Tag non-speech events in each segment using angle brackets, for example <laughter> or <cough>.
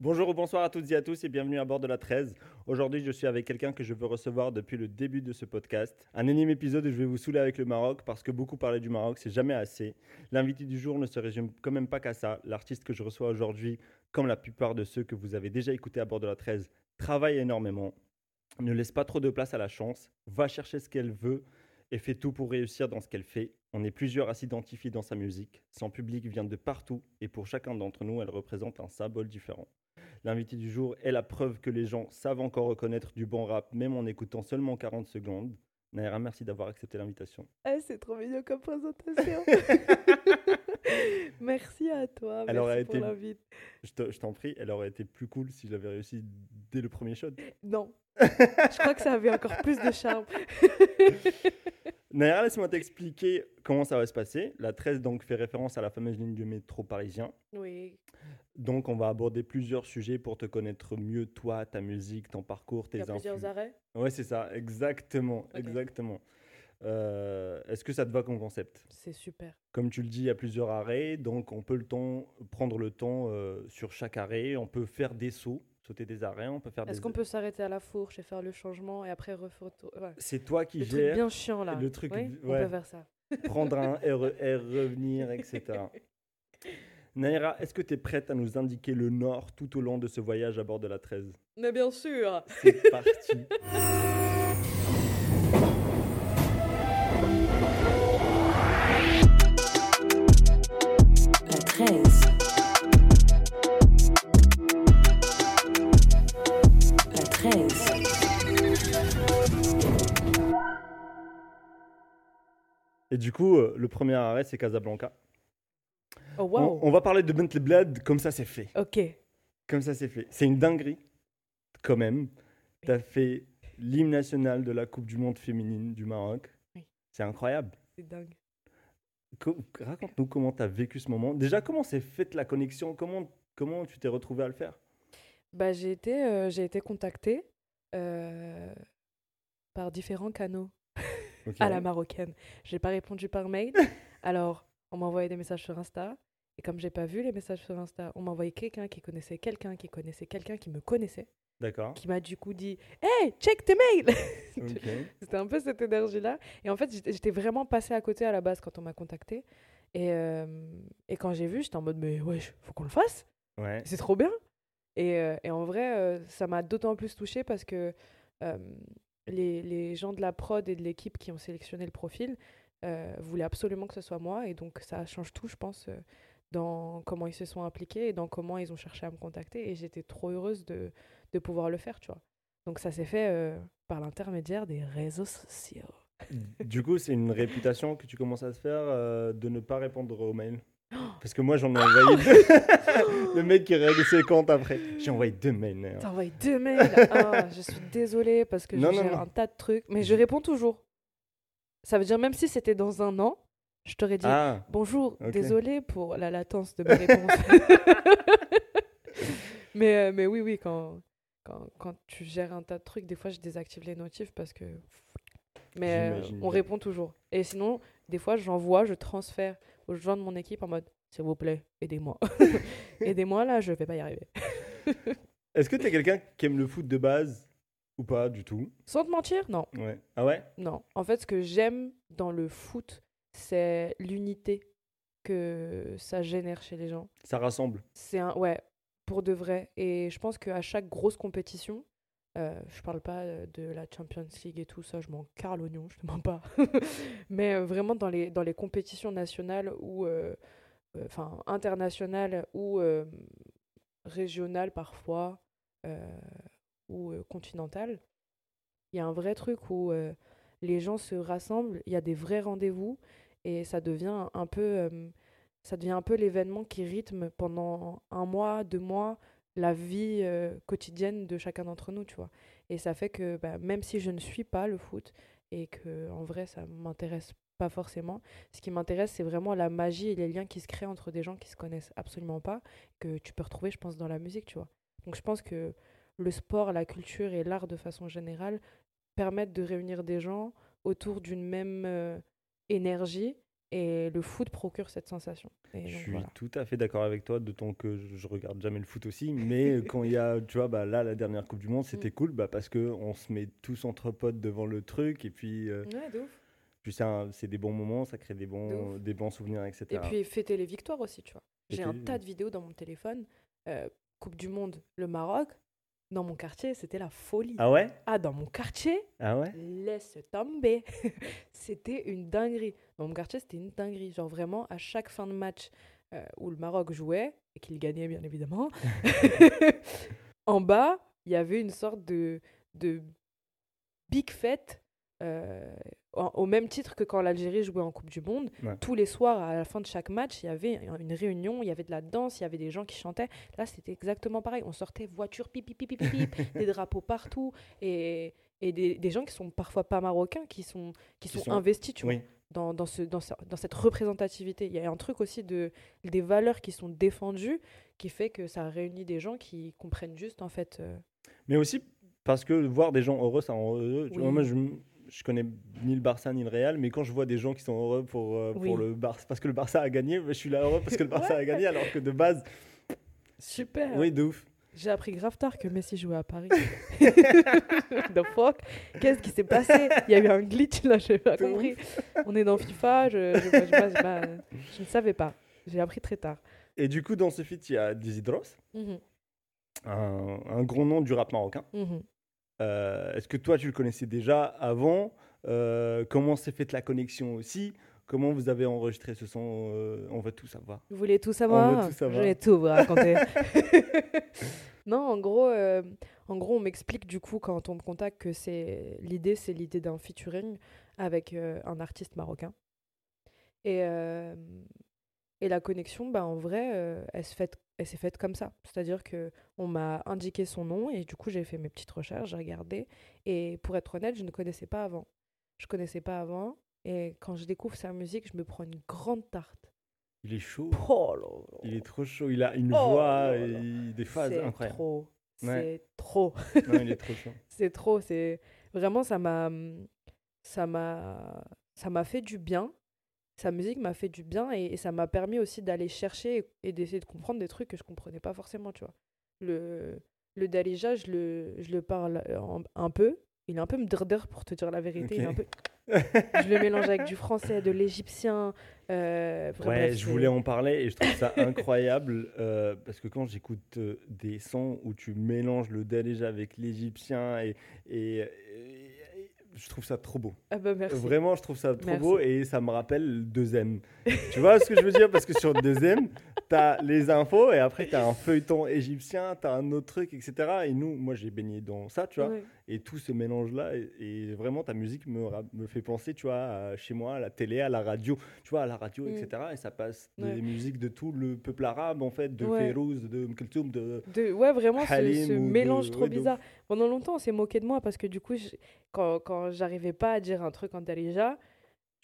Bonjour ou bonsoir à toutes et à tous et bienvenue à bord de la 13. Aujourd'hui, je suis avec quelqu'un que je veux recevoir depuis le début de ce podcast. Un énième épisode où je vais vous saouler avec le Maroc parce que beaucoup parler du Maroc, c'est jamais assez. L'invité du jour ne se résume quand même pas qu'à ça. L'artiste que je reçois aujourd'hui, comme la plupart de ceux que vous avez déjà écoutés à bord de la 13, travaille énormément, ne laisse pas trop de place à la chance, va chercher ce qu'elle veut et fait tout pour réussir dans ce qu'elle fait. On est plusieurs à s'identifier dans sa musique. Son public vient de partout et pour chacun d'entre nous, elle représente un symbole différent. L'invité du jour est la preuve que les gens savent encore reconnaître du bon rap, même en écoutant seulement 40 secondes. Naira, merci d'avoir accepté l'invitation. Ah, c'est trop mignon comme présentation. <laughs> merci à toi. Elle merci aurait pour été- l'invite. Je te- je t'en prie, elle aurait été plus cool si j'avais réussi dès le premier shot. Non. <laughs> Je crois que ça avait encore plus de charme. <laughs> Naira, laisse-moi t'expliquer comment ça va se passer. La 13 donc fait référence à la fameuse ligne du métro parisien. Oui. Donc on va aborder plusieurs sujets pour te connaître mieux, toi, ta musique, ton parcours, tes a plusieurs arrêts? Ouais, c'est ça, exactement, exactement. Euh, Est-ce que ça te va comme concept? C'est super. Comme tu le dis, il y a plusieurs arrêts, donc on peut le temps, prendre le temps euh, sur chaque arrêt. On peut faire des sauts, sauter des arrêts, on peut faire Est-ce des. qu'on peut s'arrêter à la fourche et faire le changement et après refaire ouais. C'est toi qui Le truc bien chiant là. le truc, Oui, on peut faire ça. <laughs> prendre un RER, revenir, etc. Naira, est-ce que tu es prête à nous indiquer le nord tout au long de ce voyage à bord de la 13 Mais bien sûr. C'est parti. <laughs> Et du coup, euh, le premier arrêt, c'est Casablanca. Oh On- wow. On, va parler de Bentley Blade comme ça c'est fait. Ok. Comme ça c'est fait. C'est une dinguerie, quand même. Tu as fait l'hymne national de la Coupe du Monde féminine du Maroc. Oui. C'est incroyable. C'est dingue. Co- Raconte-nous comment tu as vécu ce moment. Déjà, comment s'est faite la connexion? Comment, comment tu t'es retrouvé à le faire? Bah, j'ai été, euh, j'ai été contactée euh, par différents canaux <laughs> À la marocaine. J'ai pas répondu par mail. <laughs> Alors, on m'a envoyé des messages sur Insta. Et comme j'ai pas vu les messages sur Insta, on m'a envoyé quelqu'un qui connaissait quelqu'un qui connaissait quelqu'un qui me connaissait, D'accord. qui m'a du coup dit Hey, check tes mails. <laughs> C'était un peu cette énergie-là. Et en fait, j'étais vraiment passée à côté à la base quand on m'a contacté. Et, euh, et quand j'ai vu, j'étais en mode Mais ouais, faut qu'on le fasse Ouais. c'est trop bien. Et, euh, et en vrai, euh, ça m'a d'autant plus touchée parce que les, les gens de la prod et de l'équipe qui ont sélectionné le profil euh, voulaient absolument que ce soit moi. Et donc, ça change tout, je pense, euh, dans comment ils se sont impliqués et dans comment ils ont cherché à me contacter. Et j'étais trop heureuse de, de pouvoir le faire, tu vois. Donc, ça s'est fait euh, par l'intermédiaire des réseaux sociaux. du coup, c'est une réputation que tu commences à se faire de ne pas répondre aux mails? <gasps> Parce que moi, j'en ai envoyé deux. <laughs> Le mec qui règle ses comptes après. J'ai envoyé deux mails. Naira. T'as envoyé deux mails? <laughs> Ah, je suis désolée parce que Non, non, non. un tas de trucs. Mais je réponds toujours. Ça veut dire même si c'était dans un an, je t'aurais dit Ah, bonjour, ok. désolée pour la latence de mes réponses. <laughs> mais, euh, mais oui, oui, quand, quand, quand tu gères un tas de trucs, des fois je désactive les notifs parce que. Mais euh, J'imagine on bien. répond toujours. Et sinon, des fois j'envoie, je transfère aux gens de mon équipe en mode s'il vous plaît, aidez-moi. <laughs> <laughs> aidez-moi là, je vais pas y arriver. <laughs> est-ce que tu es quelqu'un qui aime le foot de base ou pas du tout? Sans te mentir, non. Ouais. Ah ouais? Non, en fait, ce que j'aime dans le foot, c'est l'unité que ça génère chez les gens. Ça rassemble. C'est un, ouais, pour de vrai. Et je pense qu'à chaque grosse compétition, euh, je parle pas euh, de la Champions League et tout ça, je m'en carre l'oignon, je te mens pas. <laughs> Mais euh, vraiment dans les, dans les compétitions nationales ou, euh, enfin, internationales ou régionales parfois, ou continentales, il y a un vrai truc où les gens se rassemblent, il y a des vrais rendez-vous et ça devient un peu, ça devient un peu l'événement qui rythme pendant un mois, deux mois la vie euh, quotidienne de chacun d'entre nous, tu vois. Et ça fait que bah, même si je ne suis pas le foot et que en vrai ça m'intéresse pas forcément, ce qui m'intéresse c'est vraiment la magie et les liens qui se créent entre des gens qui se connaissent absolument pas, que tu peux retrouver, je pense, dans la musique, tu vois. Donc je pense que le sport, la culture et l'art de façon générale permettent de réunir des gens autour d'une même euh, énergie Et le foot procure cette sensation. Et Je donc, suis voilà. tout à fait d'accord avec toi, d'autant que je, regarde jamais le foot aussi. Mais <laughs> quand il y a, tu vois, bah, là, la dernière Coupe du Monde, Mm. c'était cool bah, parce qu'on se met tous entre potes devant le truc. Et puis, euh, Ouais, de ouf. puis c'est des bons moments, ça crée des bons, des bons souvenirs, etc. Et puis fêter les victoires aussi, tu vois. J'ai un tas de vidéos dans mon téléphone. Euh, coupe du Monde, le Maroc. Dans mon quartier, c'était la folie. Ah ouais? Ah, dans mon quartier, Ah ouais? laisse tomber. <laughs> c'était une dinguerie. Dans mon quartier, c'était une dinguerie. Genre vraiment, à chaque fin de match euh, où le Maroc jouait, et qu'il gagnait bien évidemment, <laughs> <laughs> en bas, il y avait une sorte de, de big fête. euh, en- au même titre que quand l'Algérie jouait en Coupe du Monde, Ouais. tous les soirs, à la fin de chaque match, il y avait une réunion, il y avait de la danse, il y avait des gens qui chantaient. Là, c'était exactement pareil. On sortait voiture, pip, pip, pip, pip, pip, <laughs> des drapeaux partout, et, et des, des gens qui sont parfois pas marocains, qui sont, qui Qui sont, sont- investis, tu vois Oui. dans, dans, ce, dans, ce- dans cette représentativité. Il y a un truc aussi de, des valeurs qui sont défendues qui fait que ça réunit des gens qui comprennent juste, en fait. euh, Mais aussi parce que voir des gens heureux, ça rend heureux. Tu vois, Oui. moi, je, je connais ni le Barça ni le Real, mais quand je vois des gens qui sont heureux pour, euh, pour le Barça, parce que le Barça a gagné, je suis là heureux parce que le Barça a gagné, alors que de base, Super oui, de ouf. J'ai appris grave tard que Messi jouait à Paris. <laughs> The fuck? Qu'est-ce qui s'est passé? Il y a eu un glitch là, je n'ai pas compris. On est dans FIFA, je, je, ne savais pas. J'ai appris très tard. Et du coup, dans ce feat, il y a Dizidros, Mhm, un, un gros nom du rap marocain. mhm. Euh, Est-ce que toi, tu le connaissais déjà avant? Euh, Comment s'est faite la connexion aussi? Comment vous avez enregistré ce son? Euh, On veut tout savoir. Vous voulez tout savoir? tout savoir. Je vais tout vous raconter. <laughs> non, en gros, en gros, on m'explique du coup quand on me contacte que c'est l'idée, c'est l'idée d'un featuring avec un artiste marocain. Et, et la connexion, bah, en vrai, euh, elle s'est faite comme ça. C'est-à-dire que on m'a indiqué son nom et du coup j'ai fait mes petites recherches, j'ai regardé. Et pour être honnête, je ne connaissais pas avant. Je connaissais pas avant. Et quand je découvre sa musique, je me prends une grande tarte. Il est chaud. Oh là là. Il est trop chaud. Il a une Oh voix là et des phases C'est incroyables. trop. Ouais. C'est trop. Non, il est trop <laughs> chaud. C'est trop. C'est vraiment ça m'a ça m'a ça m'a fait du bien. Sa musique m'a fait du bien et, et ça m'a permis aussi d'aller chercher et, et d'essayer de comprendre des trucs que je comprenais pas forcément, tu vois. Le le Dalija, je le je le parle euh, un peu. Il est un peu mdrder pour te dire la vérité. Il est un peu... je le mélange avec du français, de l'égyptien. euh, Ouais, bref, je voulais en parler et je trouve ça incroyable euh, parce que quand j'écoute des sons où tu mélanges le déjà avec l'égyptien et, et- et- et je trouve ça trop beau. Ah bah merci. Vraiment, je trouve ça trop Merci. beau et ça me rappelle Deuxième. <laughs> tu vois ce que je veux dire? Parce que sur Deuxième, tu as les infos et après tu as un feuilleton égyptien, tu as un autre truc, etc. Et nous, moi j'ai baigné dans ça, tu vois. Ouais. Et tout ce mélange-là, et, et vraiment ta musique me, me fait penser, tu vois, à chez moi, à la télé, à la radio, tu vois, à la radio, Mm. etc. Et ça passe Ouais. des musiques de tout le peuple arabe, en fait, de Ouais. Férouz, de Mkultoum, de... De, ouais, vraiment, Halim ce de- mélange trop de bizarre. Pendant longtemps, on s'est moqué de moi parce que du coup, je- quand, quand j'arrivais pas à dire un truc en Dalija,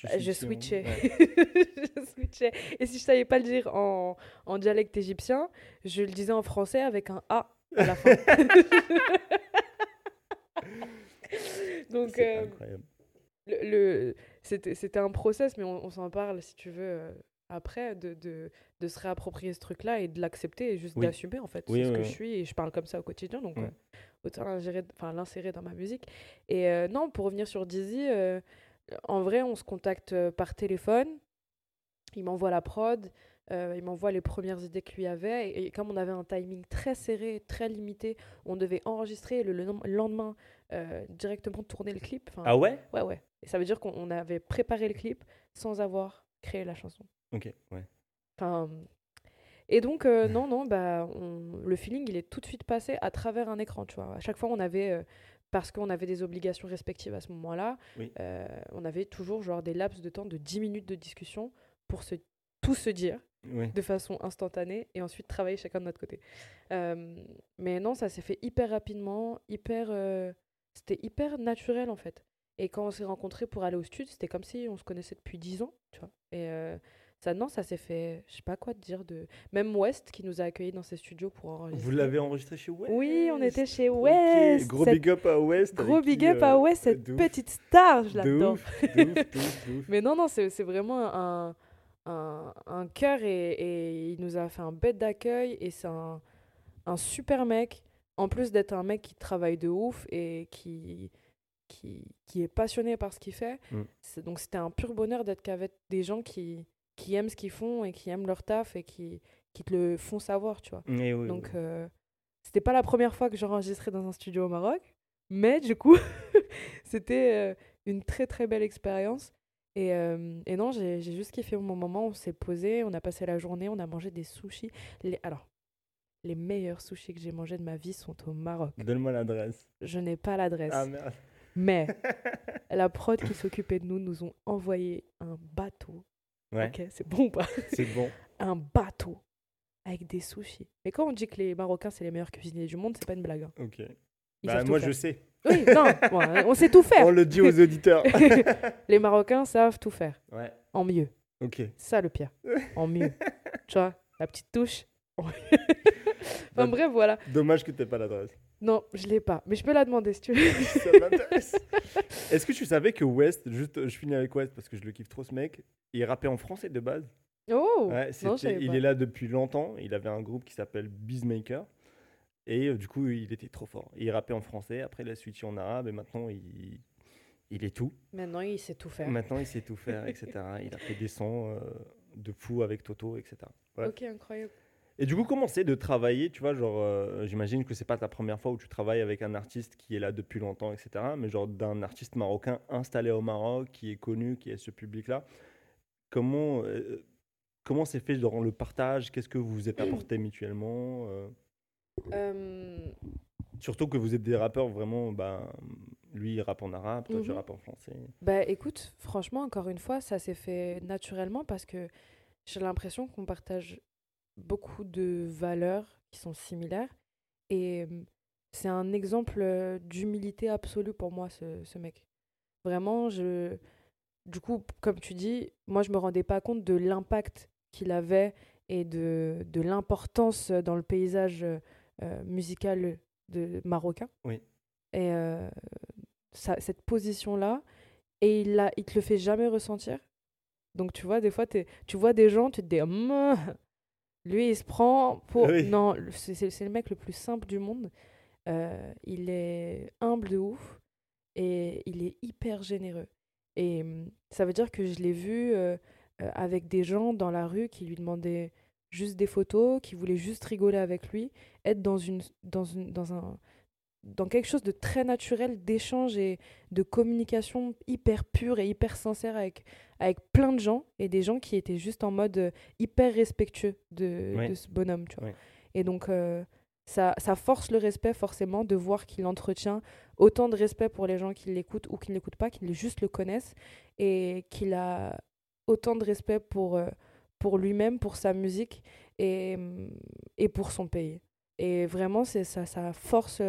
euh, je switchais, ouais. <laughs> je switchais. Et si je savais pas le dire en, en dialecte égyptien, je le disais en français avec un A à la fin. <laughs> Donc, euh, incroyable. le, le- c'était c'était un process, mais on, on s'en parle si tu veux euh, après, de, de, de se réapproprier ce truc-là et de l'accepter et juste Oui. d'assumer en fait. Oui, c'est ce que je suis et je parle comme ça au quotidien, donc euh, autant enfin, l'insérer dans ma musique. Et euh, non, pour revenir sur Dizzy, euh, en vrai, on se contacte euh, par téléphone. Il m'envoie la prod, euh, il m'envoie les premières idées qu'il lui avait. Et, et comme on avait un timing très serré, très limité, on devait enregistrer le, le lendemain directement tourner le clip. Enfin, Ah ouais? Ouais, ouais. Et ça veut dire qu'on on avait préparé le clip sans avoir créé la chanson. Ok, ouais. Enfin, et donc, euh, non, non, bah, on- le feeling, il est tout de suite passé à travers un écran, tu vois. À chaque fois, on avait, euh, parce qu'on avait des obligations respectives à ce moment-là, Oui. euh, on avait toujours genre des laps de temps de 10 minutes de discussion pour se, tout se dire Oui. de façon instantanée et ensuite travailler chacun de notre côté. Mais non, ça s'est fait hyper rapidement, hyper, c'était hyper naturel en fait. Et quand on s'est rencontrés pour aller au studio, c'était comme si on se connaissait depuis 10 ans, tu vois. Et Ça, non, ça s'est fait, je sais pas quoi te dire de. Même West qui nous a accueillis dans ses studios pour enregistrer. Vous l'avez enregistré chez West? Oui, on était chez West. Gros cette- big up à West. Gros big up à euh, West, cette ouf, petite star, je l'adore. <laughs> Mais non, non, c'est vraiment un, un, un cœur et, et il nous a fait un bête d'accueil et c'est un, un super mec. En plus d'être un mec qui travaille de ouf et qui, qui, qui est passionné par ce qu'il fait. Mm. Donc c'était un pur bonheur d'être qu'avec des gens qui, qui aiment ce qu'ils font et qui aiment leur taf et qui, qui te le font savoir, tu vois. Eh oui, Donc, euh, c'était pas la première fois que j'enregistrais dans un studio au Maroc, mais du coup, <laughs> c'était euh, une très très belle expérience. Et, euh, et non, j'ai j'ai juste kiffé mon moment. On s'est posé, on a passé la journée, on a mangé des sushis. Les, alors, les meilleurs sushis que j'ai mangés de ma vie sont au Maroc. Donne-moi l'adresse. Je n'ai pas l'adresse, Ah merde. mais <laughs> la prod qui s'occupait de nous nous ont envoyé un bateau. Ouais, Ok, c'est bon ou pas? C'est bon. <laughs> Un bateau avec des sushis. Mais quand on dit que les Marocains c'est les meilleurs cuisiniers du monde, c'est pas une blague. hein. Ok. Ils Bah, moi, je sais. Oui, non, <laughs> bon, on sait tout faire. On le dit aux auditeurs. <laughs> Les Marocains savent tout faire. ouais, En mieux. ok. Ça le pire. En mieux. tu vois, la petite touche. Enfin bref, voilà. Dommage que tu pas l'adresse. Non, je l'ai pas. Mais je peux la demander si tu veux. <laughs> Ça m'intéresse. Est-ce que tu savais que West, juste, je finis avec West parce que je le kiffe trop ce mec, il rappait en français de base? Oh Ouais, non, il pas. est là depuis longtemps. Il avait un groupe qui s'appelle Beezmaker. Et euh, du coup, il était trop fort. Il rappait en français, après il a switché en arabe et maintenant il, il est tout. Maintenant, il sait tout faire. Maintenant, il sait tout faire, etc. Il a fait des sons euh, de fou avec Toto, etc. Ouais. Ok, incroyable. Et du coup, comment c'est de travailler Tu vois, genre, euh, j'imagine que c'est pas ta première fois où tu travailles avec un artiste qui est là depuis longtemps, etc. Mais genre d'un artiste marocain installé au Maroc, qui est connu, qui est ce public-là. Comment euh, comment c'est fait dans le partage? Qu'est-ce que vous vous êtes apporté mutuellement euh, Euh, Surtout que vous êtes des rappeurs vraiment, ben, lui il rappe en arabe, toi tu Mhm. rappes en français. Bah écoute, franchement, encore une fois, ça s'est fait naturellement parce que j'ai l'impression qu'on partage beaucoup de valeurs qui sont similaires. Et c'est un exemple d'humilité absolue pour moi, ce, ce mec. Vraiment, je... du coup, comme tu dis, moi je me rendais pas compte de l'impact qu'il avait et de, de l'importance dans le paysage euh, musical de, marocain. Oui. Et euh, ça- cette position-là, et il, la, il te le fait jamais ressentir. Donc tu vois, des fois, tu vois des gens, tu te dis, Hum, lui, il se prend pour... Oui. Non, c'est le mec le plus simple du monde. Euh, il est humble de ouf et il est hyper généreux. Et hum, ça veut dire que je l'ai vu euh, euh, avec des gens dans la rue qui lui demandaient juste des photos, qui voulaient juste rigoler avec lui, être dans, une, dans, une, dans, un, dans quelque chose de très naturel, d'échange et de communication hyper pure et hyper sincère avec, avec plein de gens, et des gens qui étaient juste en mode euh, hyper respectueux de, Ouais. de ce bonhomme. Tu vois. Ouais. Et donc, euh, ça, ça force le respect forcément de voir qu'il entretient autant de respect pour les gens qui l'écoutent ou qui ne l'écoutent pas, qui juste le connaissent, et qu'il a autant de respect pour, euh, pour lui-même, pour sa musique et, hum, et pour son pays. Et vraiment, c'est ça, ça force,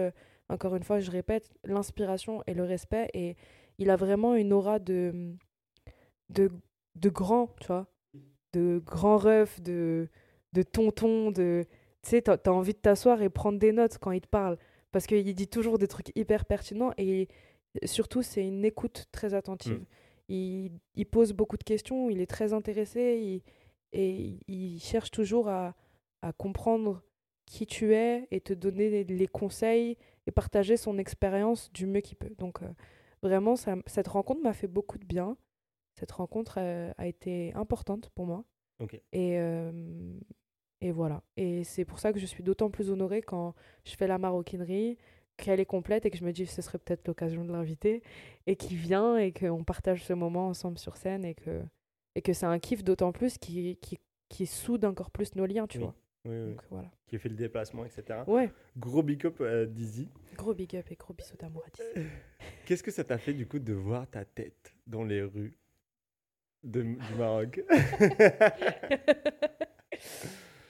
encore une fois, je répète, l'inspiration et le respect. Et il a vraiment une aura de, de, de grand, tu vois, de grand ref, de, de tonton, de... Tu sais, t'as envie de t'asseoir et prendre des notes quand il te parle. Parce qu'il dit toujours des trucs hyper pertinents et surtout, c'est une écoute très attentive. Mm. Il, il pose beaucoup de questions, il est très intéressé il- et il cherche toujours à, à comprendre qui tu es et te donner les, les conseils et partager son expérience du mieux qu'il peut. Donc, euh, vraiment, ça- cette rencontre m'a fait beaucoup de bien. Cette rencontre euh, a été importante pour moi. Et, euh, et voilà. Et c'est pour ça que je suis d'autant plus honorée quand je fais la maroquinerie, qu'elle est complète et que je me dis que ce serait peut-être l'occasion de l'inviter et qu'il vient et qu'on partage ce moment ensemble sur scène et que, et que c'est un kiff d'autant plus qui, qui, qui soude encore plus nos liens, tu Oui. vois. Oui, oui. Donc voilà. Qui fait le déplacement, etc. Ouais, Gros big up à Dizzy. gros big up et gros bisous d'amour à Dizzy. Qu'est-ce que ça t'a fait du coup de voir ta tête dans les rues? De- du Maroc <laughs>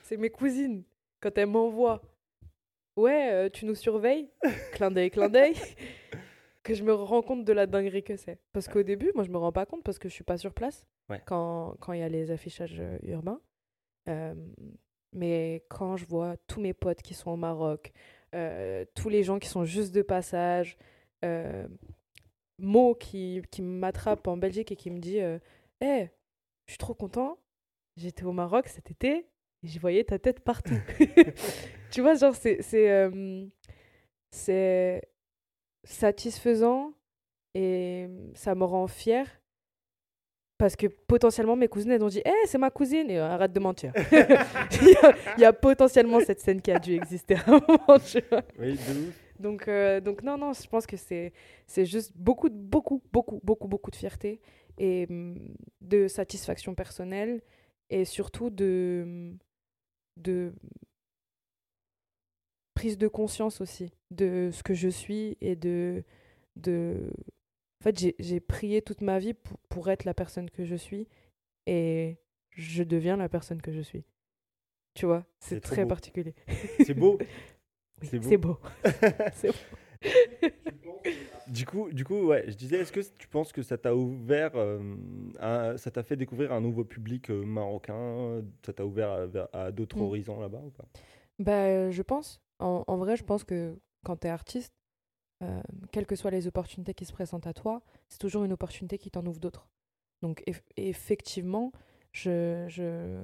c'est mes cousines. Quand elles m'envoient, ouais, euh, tu nous surveilles, clin d'œil, clin d'œil. <laughs> que je me rends compte de la dinguerie que c'est. Parce qu'au début, moi, je me rends pas compte parce que je suis pas sur place Ouais. quand quand il y a les affichages euh, urbains. Euh, mais quand je vois tous mes potes qui sont au Maroc, euh, tous les gens qui sont juste de passage, euh, Mo qui, qui m'attrape en Belgique et qui me dit Hey, je suis trop content, j'étais au Maroc cet été et j'y voyais ta tête partout. <laughs> tu vois, genre, c'est. c'est euh, c'est satisfaisant et ça me rend fière parce que potentiellement mes cousines elles ont dit Eh, c'est ma cousine et arrête de mentir. <laughs> <laughs> il, y a, il y a potentiellement cette scène qui a dû exister à un moment. tu vois. Oui, de ouf. Donc, euh, donc non, non, je pense que c'est juste beaucoup, beaucoup, beaucoup, beaucoup, beaucoup de fierté et hum, de satisfaction personnelle et surtout de, hum, de prise de conscience aussi de ce que je suis et de... de... En fait, j'ai- prié toute ma vie pour, pour être la personne que je suis et je deviens la personne que je suis. Tu vois, C'est très beau. particulier. C'est beau. <laughs> Oui, C'est beau. C'est beau. <laughs> <laughs> C'est beau. Du coup, du coup, ouais, je disais, est-ce que tu penses que ça t'a ouvert, euh, ça t'a fait découvrir un nouveau public euh, marocain, ça t'a ouvert à, d'autres Mm. horizons là-bas ou pas? Bah, euh, je pense. En, en vrai, je pense que quand tu es artiste, euh, quelles que soient les opportunités qui se présentent à toi, c'est toujours une opportunité qui t'en ouvre d'autres. Donc, eff- effectivement, je, je,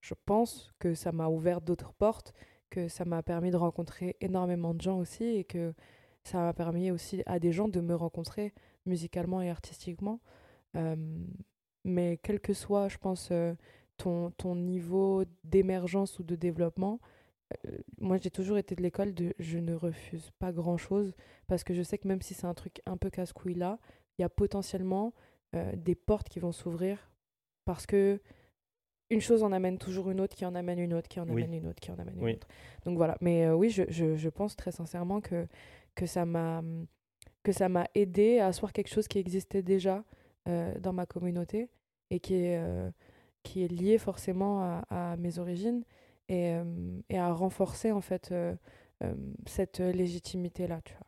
je pense que ça m'a ouvert d'autres portes, que ça m'a permis de rencontrer énormément de gens aussi et que ça m'a permis aussi à des gens de me rencontrer musicalement et artistiquement. Euh, mais quel que soit, je pense, euh, ton, ton niveau d'émergence ou de développement, euh, moi j'ai toujours été de l'école de je ne refuse pas grand chose parce que je sais que même si c'est un truc un peu casse-couille là, il y a potentiellement des portes qui vont s'ouvrir parce que une chose en amène toujours une autre, qui en amène une autre, qui en Oui. amène une autre, qui en amène Oui. une autre. Donc voilà, mais euh, oui, je, je, je pense très sincèrement que, que ça m'a que ça m'a aidé à asseoir quelque chose qui existait déjà euh, dans ma communauté et qui est, euh, qui est lié forcément à, à mes origines et, et à renforcer en fait cette légitimité-là, tu vois.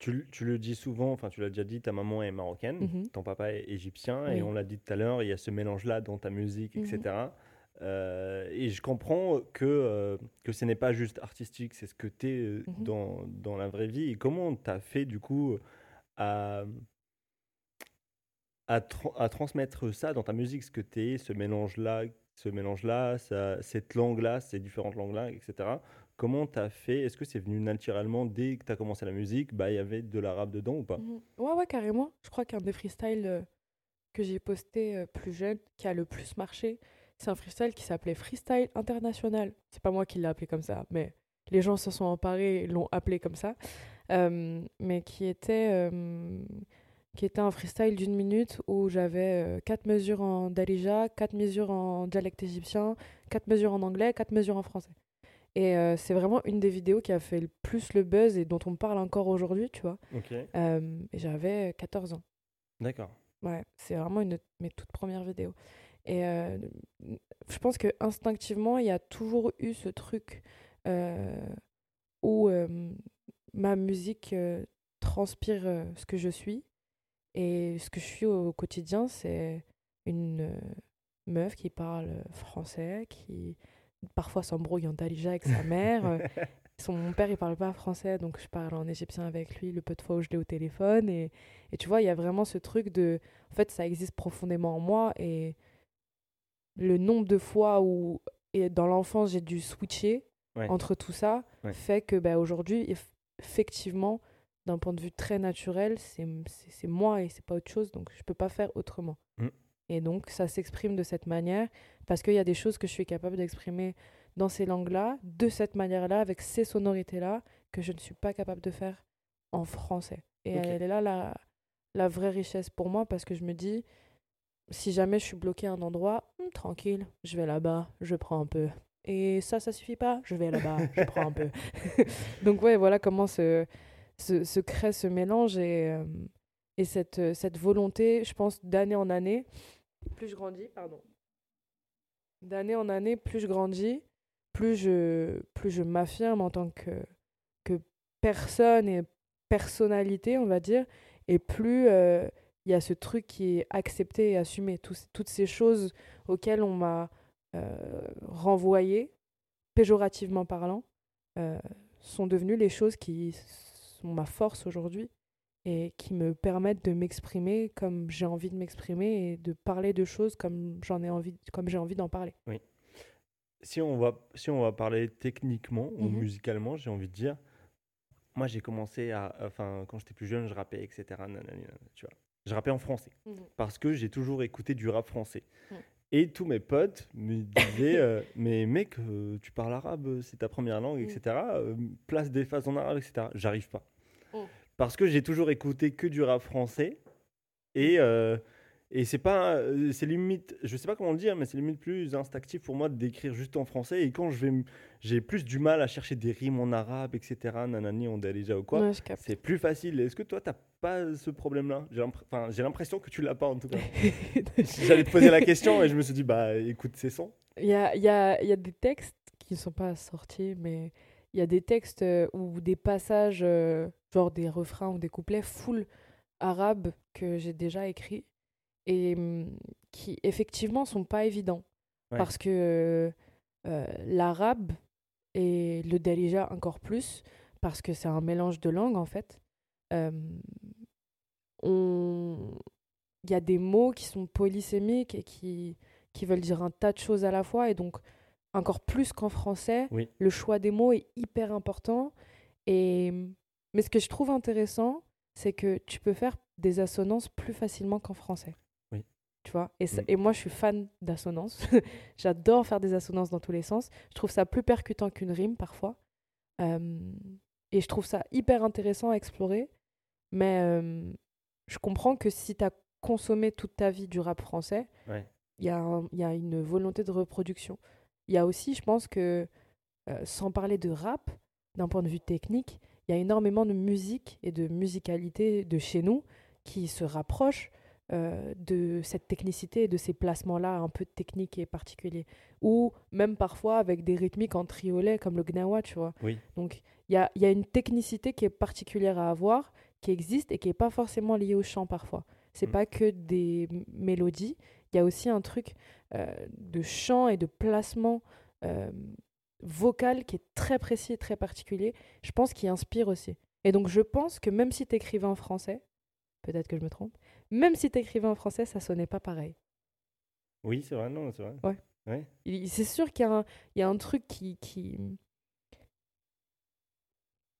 Tu, le dis souvent, enfin tu l'as déjà dit, ta maman est marocaine, Mhm. ton papa est égyptien, et on l'a dit tout à l'heure, il y a ce mélange-là dans ta musique, etc. Euh, et je comprends que, euh, que ce n'est pas juste artistique, c'est ce que tu es Mhm. dans, dans la vraie vie. Et comment tu as fait du coup à, à, tra- à transmettre ça dans ta musique, ce que tu es, ce mélange-là, ce mélange-là, cette langue-là, ces différentes langues-là, etc. Comment tu as fait Est-ce que c'est venu naturellement dès que tu as commencé la musique bah, Il y avait de l'arabe dedans ou pas? Mhm. Ouais, ouais, carrément. Je crois qu'un des freestyles euh, que j'ai posté euh, plus jeune, qui a le plus marché, c'est un freestyle qui s'appelait Freestyle International. C'est pas moi qui l'ai appelé comme ça, mais les gens se sont emparés et l'ont appelé comme ça. Euh, mais qui était, qui était un freestyle d'une minute où j'avais quatre mesures en darija, quatre mesures en dialecte égyptien, quatre mesures en anglais, quatre mesures en français. Et euh, c'est vraiment une des vidéos qui a fait le plus le buzz et dont on parle encore aujourd'hui, tu vois. Euh, j'avais 14 ans. d'accord. Ouais, c'est vraiment une de mes toutes premières vidéos. Et euh, je pense que instinctivement, il y a toujours eu ce truc euh, où euh, ma musique euh, transpire euh, ce que je suis. Et ce que je suis au quotidien, c'est une euh, meuf qui parle français, qui parfois s'embrouille en dalija avec sa <laughs> mère. son mon père il parle pas français donc je parle en égyptien avec lui le peu de fois où je l'ai au téléphone et, et tu vois il y a vraiment ce truc de en fait ça existe profondément en moi et le nombre de fois où et dans l'enfance j'ai dû switcher Ouais. entre tout ça Ouais. fait que bah, aujourd'hui eff- effectivement d'un point de vue très naturel c'est moi et c'est pas autre chose donc je peux pas faire autrement Mm. Et donc ça s'exprime de cette manière parce qu'il y a des choses que je suis capable d'exprimer dans ces langues-là, de cette manière-là, avec ces sonorités-là, que je ne suis pas capable de faire en français. Et elle est là la, la vraie richesse pour moi parce que je me dis, si jamais je suis bloquée à un endroit, hum, tranquille, je vais là-bas, je prends un peu. Et ça, ça suffit pas, je vais là-bas, <laughs> je prends un peu. <laughs> Donc ouais, voilà comment se, se, se crée ce mélange et, euh, et cette, euh, cette volonté, je pense, d'année en année, plus je grandis, pardon, d'année en année, plus je grandis, plus je, plus je m'affirme en tant que, que personne et personnalité, on va dire, et plus euh, il y a ce truc qui est accepté et assumé. Toutes ces choses auxquelles on m'a euh, renvoyé, péjorativement parlant, euh, sont devenues les choses qui sont ma force aujourd'hui et qui me permettent de m'exprimer comme j'ai envie de m'exprimer et de parler de choses comme j'en ai envie comme j'ai envie d'en parler. Si on va, si on va parler techniquement ou Mhm. musicalement, j'ai envie de dire, moi j'ai commencé à, enfin quand j'étais plus jeune, je rappais, etc. nanana, tu vois. Je rappais en français parce que j'ai toujours écouté du rap français. Mm. Et tous mes potes me disaient, euh, mais mec, euh, tu parles arabe, c'est ta première langue, etc. euh, place des phases en arabe, etc. J'arrive pas. Mm. Parce que j'ai toujours écouté que du rap français. Et, euh, et c'est pas, euh, c'est limite, je sais pas comment le dire, mais c'est limite plus instinctif pour moi d'écrire juste en français. Et quand je vais, j'ai plus du mal à chercher des rimes en arabe, etc. Nanani, on déjà ou quoi. Ouais. C'est plus facile. Est-ce que toi, t'as pas ce problème-là? J'ai l'impr- enfin, j'ai l'impression que tu l'as pas en tout cas. <laughs> J'allais te poser la question et je me suis dit, bah écoute ces sons. Il y a, il y, a, il y a des textes qui ne sont pas sortis, mais il y a des textes euh, ou des passages, euh, genre des refrains ou des couplets full arabes que j'ai déjà écrits et hum, qui effectivement sont pas évidents. Ouais. Parce que euh, l'arabe et le darija encore plus, parce que c'est un mélange de langues en fait. euh, on... Il y a des mots qui sont polysémiques et qui, qui veulent dire un tas de choses à la fois. Et donc, encore plus qu'en français, Oui. le choix des mots est hyper important. Et... Mais ce que je trouve intéressant, c'est que tu peux faire des assonances plus facilement qu'en français. Oui. Tu vois et, ça- Mm. et moi, je suis fan d'assonances. <laughs> J'adore faire des assonances dans tous les sens. Je trouve ça plus percutant qu'une rime parfois. Euh, et je trouve ça hyper intéressant à explorer. Mais euh, je comprends que si tu as consommé toute ta vie du rap français, Ouais. il y, a un- il y a une volonté de reproduction. Il y a aussi, je pense que, euh, sans parler de rap, d'un point de vue technique, il y a énormément de musique et de musicalité de chez nous qui se rapprochent euh, de cette technicité et de ces placements-là un peu techniques et particuliers. Ou même parfois avec des rythmiques en triolet comme le gnawa, tu vois. Oui. Donc il y a, y a une technicité qui est particulière à avoir, qui existe et qui n'est pas forcément liée au chant parfois. C'est Mm. pas que des mélodies, il y a aussi un truc euh, de chant et de placement euh, vocal qui est très précis et très particulier, je pense qu'il inspire aussi. Et donc je pense que même si tu écrivais en français, peut-être que je me trompe, même si tu écrivais en français, ça sonnait pas pareil. Oui, c'est vrai, non, c'est vrai. Ouais. Ouais. C'est sûr qu'il y, a un- il y a un truc qui. qui...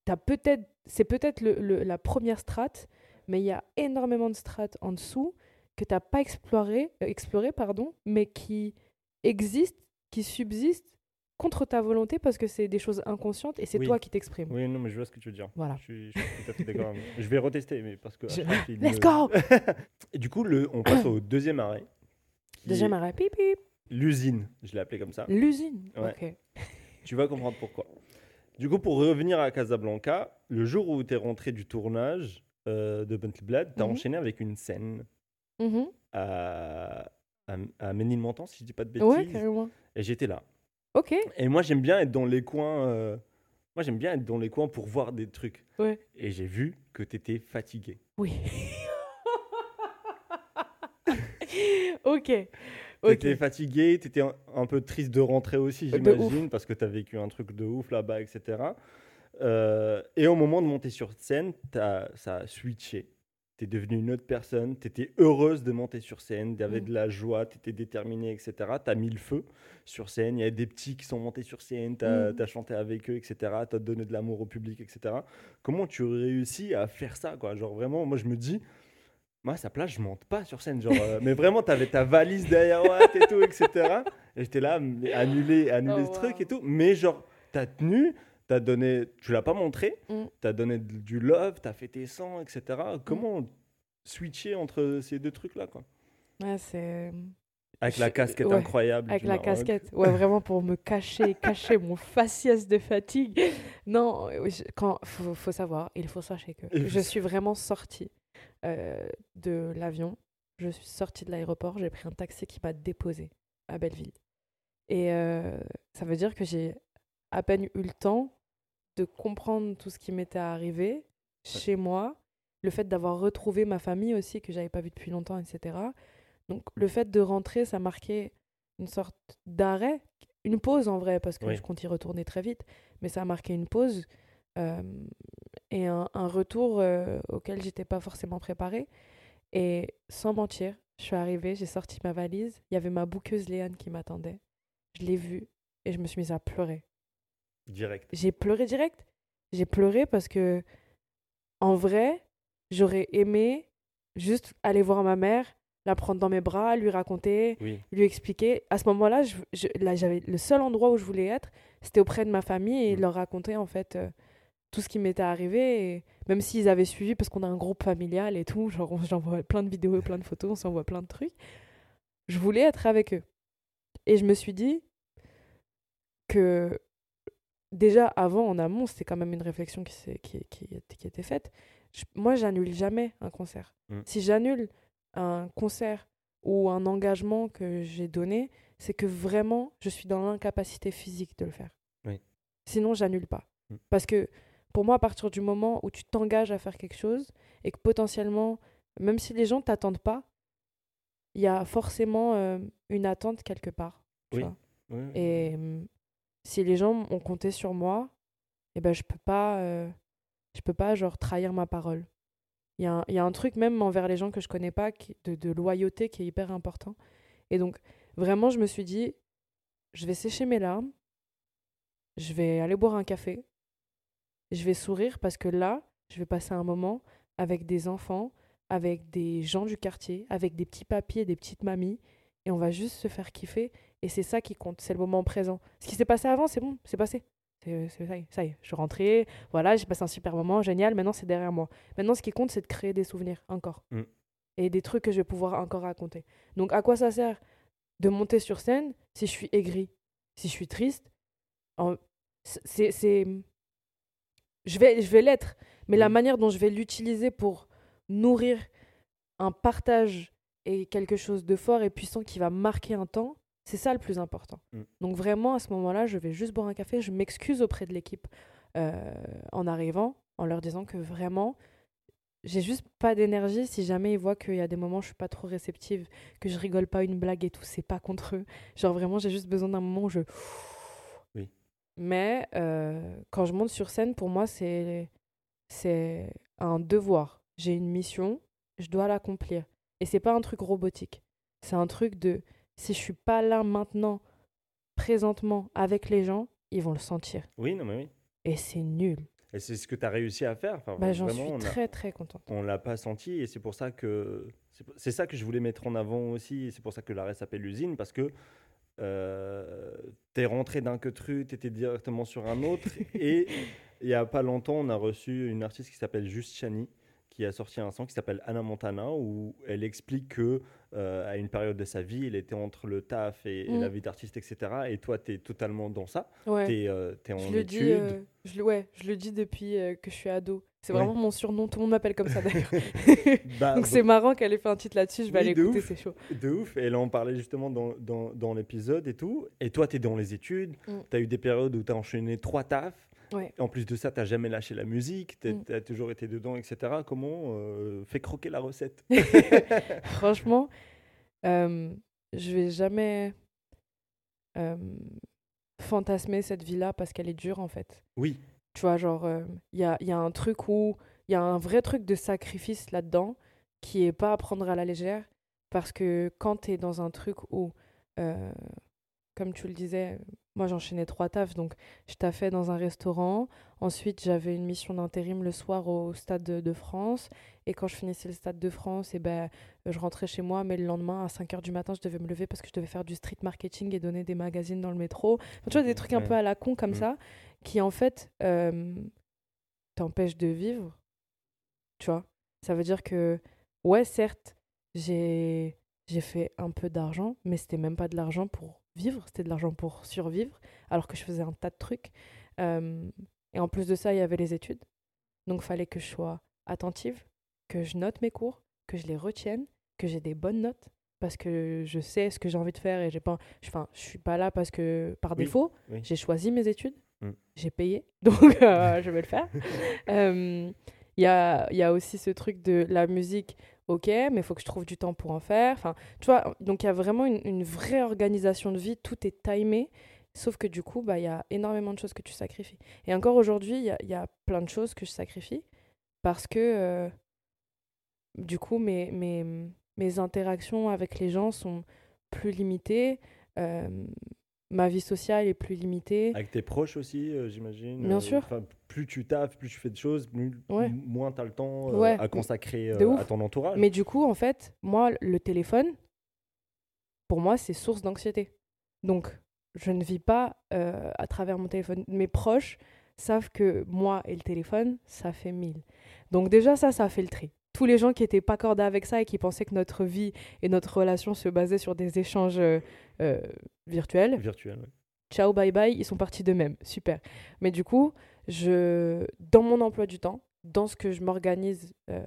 T'as peut-être, c'est peut-être le, le- la première strate, mais il y a énormément de strates en dessous que tu n'as pas exploré, euh, exploré pardon, mais qui existent, qui subsistent contre ta volonté parce que c'est des choses inconscientes et c'est Oui. toi qui t'exprimes. Oui, non, mais je vois ce que tu veux dire. Voilà. Je suis, je suis tout à fait d'accord. je vais retester, mais parce que. Je- il Let's me- go <laughs> Et du coup, le, on passe au deuxième arrêt. Deuxième arrêt, pip, pip. L'usine, je l'ai appelé comme ça. L'usine. Ouais. Ok. <laughs> Tu vas comprendre pourquoi. Du coup, pour revenir à Casablanca, le jour où tu es rentré du tournage euh, de Bentley Blood, tu as Mhm. enchaîné avec une scène Mhm. à, à, à Ménilmontant, si je dis pas de bêtises. Ouais, carrément. et j'étais là. Ok. Et moi, j'aime bien être dans les coins. euh, Moi, j'aime bien être dans les coins pour voir des trucs. Ouais. Et j'ai vu que tu étais fatigué. Oui. <laughs> ok. Tu Ok. étais fatigué, tu étais un, un peu triste de rentrer aussi, De j'imagine, parce que tu as vécu un truc de ouf là-bas, etc. Euh, et au moment de monter sur scène, t'as- ça a switché. Tu es devenue une autre personne, tu étais heureuse de monter sur scène, tu avais Mm. de la joie, tu étais déterminée, etc. Tu as mis le feu sur scène, il y a des petits qui sont montés sur scène, tu as, Mm. chanté avec eux, etc. Tu as donné de l'amour au public, etc. Comment tu réussis à faire ça quoi? Genre vraiment, moi je me dis, moi à sa place, je monte pas sur scène. Genre, euh, mais vraiment, tu avais ta valise derrière Watt et tout, etc. Et j'étais là, mais annuler, annuler Oh, ce truc et tout. Mais genre, t'as tenu, t'as donné, tu l'as pas montré, Mm. t'as donné d- du love, t'as fait tes sangs, etc. Comment switcher entre ces deux trucs-là, quoi? Ouais, c'est. Avec la casquette ouais, incroyable. Avec la Maroc. casquette. Ouais, vraiment pour me cacher, <laughs> cacher mon faciès de fatigue. Non, euh, je- quand faut, faut savoir, il faut sachez que je suis vraiment sortie euh, de l'avion. Je suis sortie de l'aéroport. J'ai pris un taxi qui m'a déposé à Belleville. Et euh, ça veut dire que j'ai à peine eu le temps de comprendre tout ce qui m'était arrivé chez moi, le fait d'avoir retrouvé ma famille aussi que j'avais pas vu depuis longtemps, etc. Donc le fait de rentrer, ça marquait une sorte d'arrêt, une pause en vrai, parce que Oui. je compte y retourner très vite, mais ça a marqué une pause euh, et un, un retour euh, auquel j'étais pas forcément préparée. Et sans mentir, je suis arrivée, j'ai sorti ma valise, il y avait ma bouqueuse Léane qui m'attendait. Je l'ai vue et je me suis mise à pleurer. Direct. J'ai pleuré direct. J'ai pleuré parce que, en vrai, j'aurais aimé juste aller voir ma mère, la prendre dans mes bras, lui raconter, Oui. lui expliquer. À ce moment-là, je, je- là, j'avais le seul endroit où je voulais être, c'était auprès de ma famille et Mm. leur raconter en fait euh, tout ce qui m'était arrivé. Et même s'ils avaient suivi, parce qu'on a un groupe familial et tout, genre on- j'envoie plein de vidéos et plein de photos, on s'envoie plein de trucs. Je voulais être avec eux. Et je me suis dit que déjà avant, en amont, c'était quand même une réflexion qui, qui, qui, qui était faite. Je- moi, j'annule jamais un concert. Mm. Si j'annule un concert ou un engagement que j'ai donné, c'est que vraiment, je suis dans l'incapacité physique de le faire. Oui. Sinon, j'annule pas. Mm. Parce que pour moi, à partir du moment où tu t'engages à faire quelque chose et que potentiellement, même si les gens t'attendent pas, il y a forcément euh, une attente quelque part. tu Oui. vois. Oui, oui. Et hum, si les gens ont compté sur moi, eh ben je peux pas, euh, je peux pas genre trahir ma parole. Il y, a un- truc même envers les gens que je connais pas qui- de, de loyauté qui est hyper important. Et donc vraiment je me suis dit, je vais sécher mes larmes, je vais aller boire un café, je vais sourire parce que là je vais passer un moment avec des enfants, avec des gens du quartier, avec des petits papiers, des petites mamies, et on va juste se faire kiffer. Et c'est ça qui compte, c'est le moment présent. Ce qui s'est passé avant, c'est bon, c'est passé. C'est, c'est- ça, y est, ça y est, je suis rentrée, voilà, j'ai passé un super moment, génial, maintenant c'est derrière moi. Maintenant, ce qui compte, c'est de créer des souvenirs, encore. Mm. Et des trucs que je vais pouvoir encore raconter. Donc, à quoi ça sert de monter sur scène si je suis aigrie, si je suis triste? En- c'est, c'est... Je vais, je vais l'être, mais la Mm. manière dont je vais l'utiliser pour nourrir un partage et quelque chose de fort et puissant qui va marquer un temps, c'est ça le plus important. Mm. Donc vraiment, à ce moment-là, je vais juste boire un café, je m'excuse auprès de l'équipe euh, en arrivant, en leur disant que vraiment, j'ai juste pas d'énergie si jamais ils voient qu'il y a des moments où je suis pas trop réceptive, que je rigole pas une blague et tout, c'est pas contre eux. Genre vraiment, j'ai juste besoin d'un moment où je... <sniffs> Oui. Mais euh, quand je monte sur scène, pour moi, c'est c'est un devoir. J'ai une mission, je dois l'accomplir. Et c'est pas un truc robotique. C'est un truc de si je suis pas là maintenant, présentement, avec les gens, ils vont le sentir. Oui, non, mais oui. Et c'est nul. Et c'est ce que tu as réussi à faire. Enfin, Bah, J'en suis on a- très très contente. on l'a pas senti et c'est pour ça que c'est ça que je voulais mettre en avant aussi c'est pour ça que l'arrêt s'appelle l'usine parce que euh, t'es rentré d'un que tru, t'étais directement sur un autre <laughs> et il y a pas longtemps on a reçu une artiste qui s'appelle Juste Chani qui a sorti un son qui s'appelle Anna Montana où elle explique que euh, à une période de sa vie elle était entre le taf et, et Mm. la vie d'artiste etc et toi t'es totalement dans ça Ouais. t'es euh, t'es en Je le, études dis, euh, je, le- ouais, je le dis depuis euh, que je suis ado. C'est Ouais. vraiment mon surnom, tout le monde m'appelle comme ça d'ailleurs. <laughs> Bah, Donc c'est marrant qu'elle ait fait un titre là-dessus, je vais Oui, aller écouter, c'est chaud. De ouf, et là on parlait justement dans, dans, dans l'épisode et tout. Et toi, tu es dans les études, Mm. tu as eu des périodes où tu as enchaîné trois tafs. Ouais. En plus de ça, tu jamais lâché la musique, tu Mm. as toujours été dedans, etc. Comment euh, fait croquer la recette? <laughs> Franchement, euh, je vais jamais euh, fantasmer cette vie-là parce qu'elle est dure en fait. Oui, Tu vois, genre, il y a, y a un truc où. Il y a un vrai truc de sacrifice là-dedans qui est pas à prendre à la légère. Parce que quand tu es dans un truc où, euh, comme tu le disais, moi j'enchaînais trois tafs. Donc, je taffais dans un restaurant. Ensuite, j'avais une mission d'intérim le soir au Stade de, de France. Et quand je finissais le Stade de France, et ben, je rentrais chez moi. Mais le lendemain, à 5 h du matin, je devais me lever parce que je devais faire du street marketing et donner des magazines dans le métro. Enfin, tu vois, des Ok, trucs un peu à la con comme Mm. ça qui en fait euh, t'empêchent de vivre. Tu vois Ça veut dire que, ouais, certes, j'ai j'ai fait un peu d'argent, mais c'était même pas de l'argent pour vivre, c'était de l'argent pour survivre, alors que je faisais un tas de trucs. Euh, et en plus de ça, il y avait les études. Donc, fallait que je sois attentive, que je note mes cours, que je les retienne, que j'ai des bonnes notes, parce que je sais ce que j'ai envie de faire et j'ai pas. Enfin, je suis pas là parce que par Oui, défaut. oui. J'ai choisi mes études, Mm. j'ai payé, <laughs> donc euh, je vais le faire. <laughs> Euh, Il y a, il y a aussi ce truc de la musique, ok, mais il faut que je trouve du temps pour en faire. Enfin, tu vois, donc il y a vraiment une, vraie organisation de vie, tout est timé. Sauf que du coup, bah, il y a énormément de choses que tu sacrifies. Et encore aujourd'hui, il y a, plein de choses que je sacrifie parce que euh, du coup, mes, mes, mes interactions avec les gens sont plus limitées. euh, ma vie sociale est plus limitée. Avec tes proches aussi, euh, j'imagine. Bien sûr. enfin, Plus tu taffes, plus tu fais de choses, plus- Ouais. moins tu as le temps euh, Ouais. à consacrer euh, à ton entourage. Mais du coup, en fait, moi, le téléphone, pour moi, c'est source d'anxiété. Donc, je ne vis pas euh, à travers mon téléphone. Mes proches savent que moi et le téléphone, ça fait mille. Donc déjà, ça, ça fait le tri. Tous les gens qui étaient pas cordés avec ça et qui pensaient que notre vie et notre relation se basaient sur des échanges euh, euh, virtuels, Virtuel, ouais. ciao, bye bye, ils sont partis d'eux-mêmes. Super. Mais du coup, je, dans mon emploi du temps, dans ce que je m'organise, euh,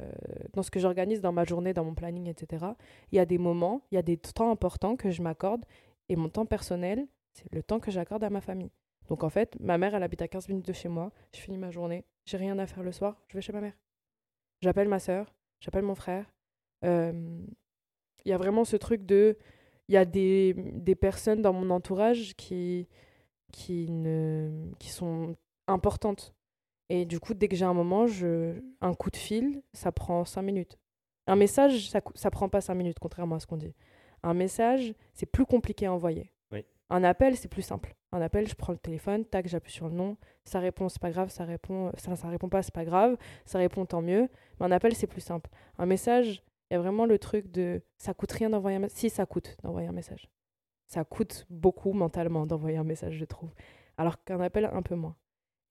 dans ce que j'organise dans ma journée, dans mon planning, etc., il y a des moments, il y a des temps importants que je m'accorde. Et mon temps personnel, c'est le temps que j'accorde à ma famille. Donc en fait, ma mère, elle habite à 15 minutes de chez moi. Je finis ma journée. J'ai rien à faire le soir. Je vais chez ma mère. J'appelle ma soeur. J'appelle mon frère. Euh, Il y a vraiment ce truc de. Il y a des, des personnes dans mon entourage qui, qui, ne, qui sont importantes. Et du coup, dès que j'ai un moment, je, un coup de fil, ça prend 5 minutes. Un message, ça, ça prend pas 5 minutes, contrairement à ce qu'on dit. Un message, c'est plus compliqué à envoyer. Oui. Un appel, c'est plus simple. Un appel, je prends le téléphone, tac, j'appuie sur le nom, ça répond, c'est pas grave, ça répond, ça, ça répond pas, c'est pas grave, ça répond, tant mieux. Mais un appel, c'est plus simple. Un message, il y a vraiment le truc de ça coûte rien d'envoyer un message. Si, ça coûte d'envoyer un message. Ça coûte beaucoup mentalement d'envoyer un message, je trouve. Alors qu'un appel, un peu moins.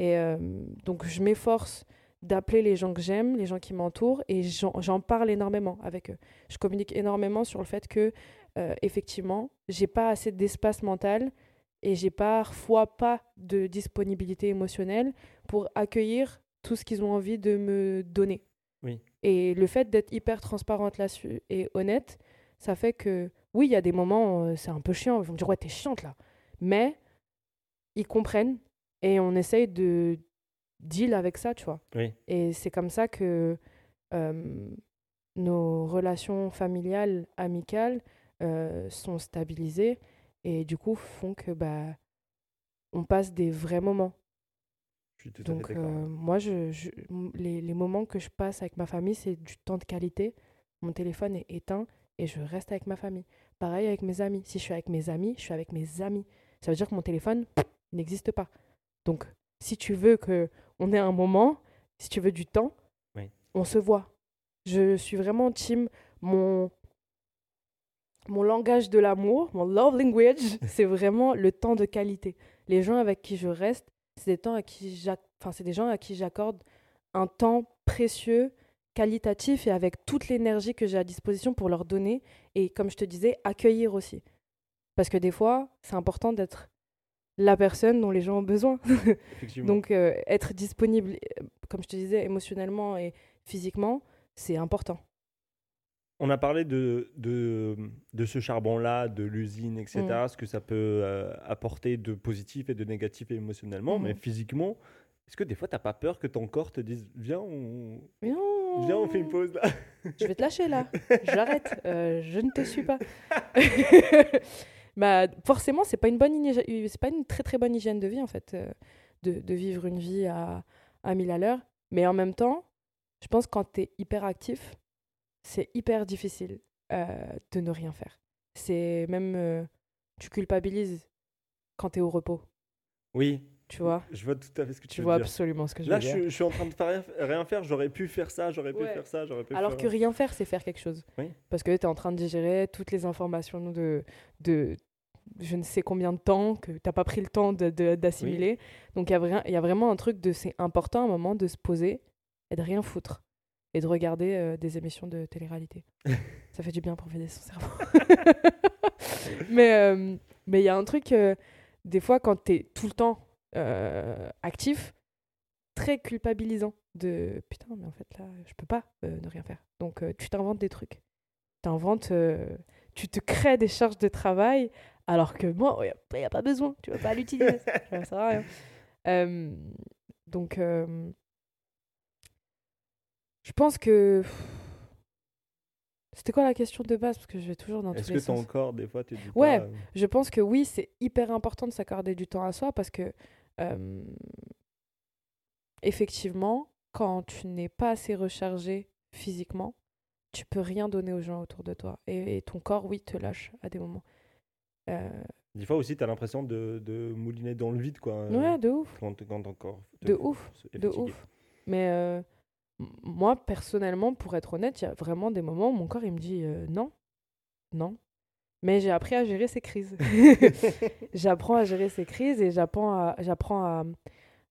Et euh, donc, je m'efforce d'appeler les gens que j'aime, les gens qui m'entourent, et j'en j'en parle énormément avec eux. Je communique énormément sur le fait que, euh, effectivement, j'ai pas assez d'espace mental et j'ai parfois pas de disponibilité émotionnelle pour accueillir tout ce qu'ils ont envie de me donner. Oui. Et le fait d'être hyper transparente là-dessus et honnête, ça fait que, oui, il y a des moments, euh, c'est un peu chiant, ils vont me dire, ouais, t'es chiante là. Mais ils comprennent et on essaye de deal avec ça, tu vois. Oui. Et c'est comme ça que euh, nos relations familiales, amicales euh, sont stabilisées et du coup font que bah, on passe des vrais moments. Je suis tout à Donc fait d'accord. euh, moi, je, les, les moments que je passe avec ma famille, c'est du temps de qualité. Mon téléphone est éteint et je reste avec ma famille. Pareil avec mes amis. Si je suis avec mes amis, je suis avec mes amis. Ça veut dire que mon téléphone n'existe pas. Donc, si tu veux que on ait un moment, si tu veux du temps, Oui. on se voit. Je suis vraiment team mon mon langage de l'amour, mon love language, <laughs> c'est vraiment le temps de qualité. Les gens avec qui je reste, c'est des temps à qui enfin, c'est des gens à qui j'accorde un temps précieux, qualitatif et avec toute l'énergie que j'ai à disposition pour leur donner et comme je te disais, accueillir aussi. Parce que des fois, c'est important d'être la personne dont les gens ont besoin. <laughs> Donc euh, être disponible, euh, comme je te disais, émotionnellement et physiquement, c'est important. On a parlé de, de, de ce charbon-là, de l'usine, etc., Mm. ce que ça peut euh, apporter de positif et de négatif émotionnellement, Mhm. mais physiquement, est-ce que des fois, tu n'as pas peur que ton corps te dise Viens, on, viens, on fait une pause là Je vais te lâcher là. J'arrête. Euh, je ne te suis pas. <laughs> bah, forcément, c'est pas une bonne hygi- c'est pas une très très bonne hygiène de vie en fait, euh, de, de vivre une vie à, à 1000 à l'heure. Mais en même temps, je pense que quand tu es hyper actif, c'est hyper difficile euh, de ne rien faire. C'est même euh, tu culpabilises quand tu es au repos, Oui, tu vois? je vois tout à fait ce que tu, Tu veux vois dire. absolument ce que je Là, veux dire. suis- je suis en train de faire rien, faire, j'aurais pu faire ça, j'aurais pu faire ça, j'aurais pu Alors faire... que rien faire, c'est faire quelque chose. Oui. Parce que tu es en train de digérer toutes les informations de, de je ne sais combien de temps, que tu n'as pas pris le temps de- de- d'assimiler. Donc il y, a vra- il y a vraiment un truc de c'est important à un moment de se poser et de rien foutre. Et de regarder euh, des émissions de télé-réalité. <laughs> Ça fait du bien pour vider son cerveau. <laughs> mais euh, mais il y a un truc, euh, des fois, quand tu es tout le temps actif, très culpabilisant de putain mais en fait là je peux pas ne rien faire donc tu t'inventes des trucs t'inventes tu te crées des charges de travail alors que moi il n'y a, pas besoin tu vas pas l'utiliser <laughs> ça sert à rien donc Je pense que. C'était quoi la question de base? Parce que je vais toujours dans tous Est-ce les que ton sens. corps, des fois, te dit Ouais. pas, euh, Je pense que oui, c'est hyper important de s'accorder du temps à soi parce que, euh, effectivement, quand tu n'es pas assez rechargé physiquement, tu peux rien donner aux gens autour de toi. Et, et ton corps, oui, te lâche à des moments. Euh, Des fois aussi, tu as l'impression de, de mouliner dans le vide, quoi. euh, ouais, de ouf. Quand, quand ton corps De ouf, De ouf. Mais euh, moi, personnellement, pour être honnête, il y a vraiment des moments où mon corps, il me dit euh, non, non. Mais j'ai appris à gérer ces crises. <laughs> <laughs> j'apprends à gérer ces crises et j'apprends à, j'apprends à,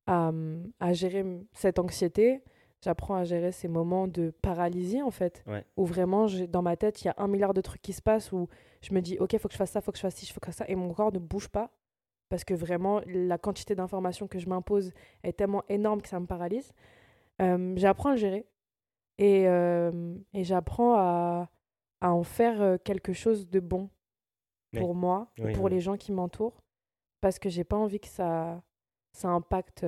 à, à gérer cette anxiété. J'apprends à gérer ces moments de paralysie, en fait. Ouais. Où vraiment, dans ma tête, il y a un milliard de trucs qui se passent où je me dis, OK, faut que je fasse ça, faut que je fasse ci, faut que je fasse ça. Et mon corps ne bouge pas. Parce que vraiment, la quantité d'informations que je m'impose est tellement énorme que ça me paralyse. Euh, j'apprends à le gérer. Et, euh, et j'apprends à, à en faire euh, quelque chose de bon Oui. pour moi et Oui, pour oui. les gens qui m'entourent. Parce que j'ai pas envie que ça, ça impacte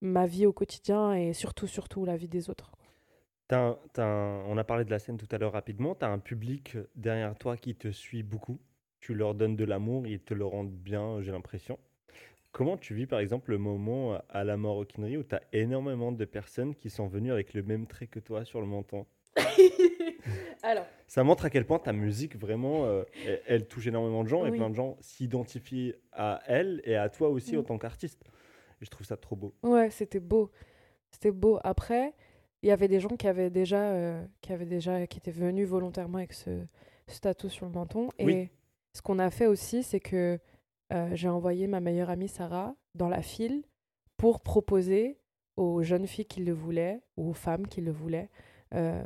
ma vie au quotidien et surtout, surtout la vie des autres. T'as un- t'as un- on a parlé de la scène tout à l'heure rapidement. Tu as un public derrière toi qui te suit beaucoup. Tu leur donnes de l'amour, ils te le rendent bien, j'ai l'impression. Comment tu vis par exemple le moment à la Maroquinerie où tu as énormément de personnes qui sont venues avec le même trait que toi sur le menton? <laughs> Alors, Ça montre à quel point ta musique vraiment, euh, elle, elle touche énormément de gens et plein de gens s'identifient à elle et à toi aussi en Mm. tant qu'artiste. Je trouve ça trop beau. ouais, c'était beau. C'était beau. Après, il y avait des gens qui avaient déjà, euh, qui avaient déjà, qui étaient venus volontairement avec ce, ce tatou sur le menton. Et ce qu'on a fait aussi, c'est que euh, j'ai envoyé ma meilleure amie Sarah dans la file pour proposer aux jeunes filles qui le voulaient, ou aux femmes qui le voulaient, euh,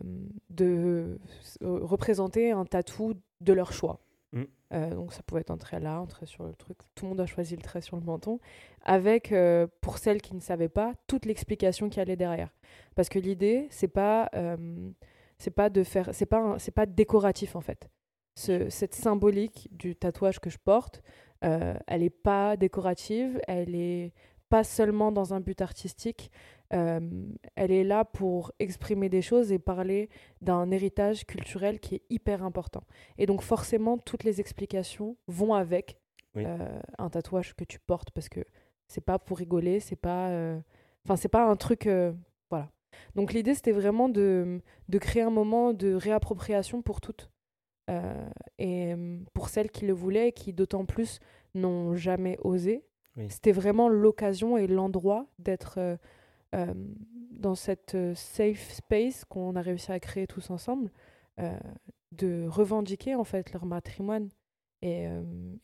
de euh, représenter un tatou de leur choix. Mm. Euh, donc ça pouvait être un trait là, un trait sur le truc. Tout le monde a choisi le trait sur le menton, avec, euh, pour celles qui ne savaient pas, toute l'explication qui allait derrière. Parce que l'idée, c'est pas, euh, c'est pas de faire, c'est pas, c'est pas décoratif en fait. Ce- cette symbolique du tatouage que je porte, elle est pas décorative, elle est pas seulement dans un but artistique. euh, elle est là pour exprimer des choses et parler d'un héritage culturel qui est hyper important. Et donc forcément, toutes les explications vont avec Oui. euh, un tatouage que tu portes parce que c'est pas pour rigoler, c'est pas, euh, enfin c'est pas un truc, euh, voilà. Donc l'idée c'était vraiment de, de créer un moment de réappropriation pour toutes. Euh, et euh, pour celles qui le voulaient et qui d'autant plus n'ont jamais osé, Oui. c'était vraiment l'occasion et l'endroit d'être euh, euh, dans cette safe space qu'on a réussi à créer tous ensemble, de revendiquer en fait leur matrimoine. Et,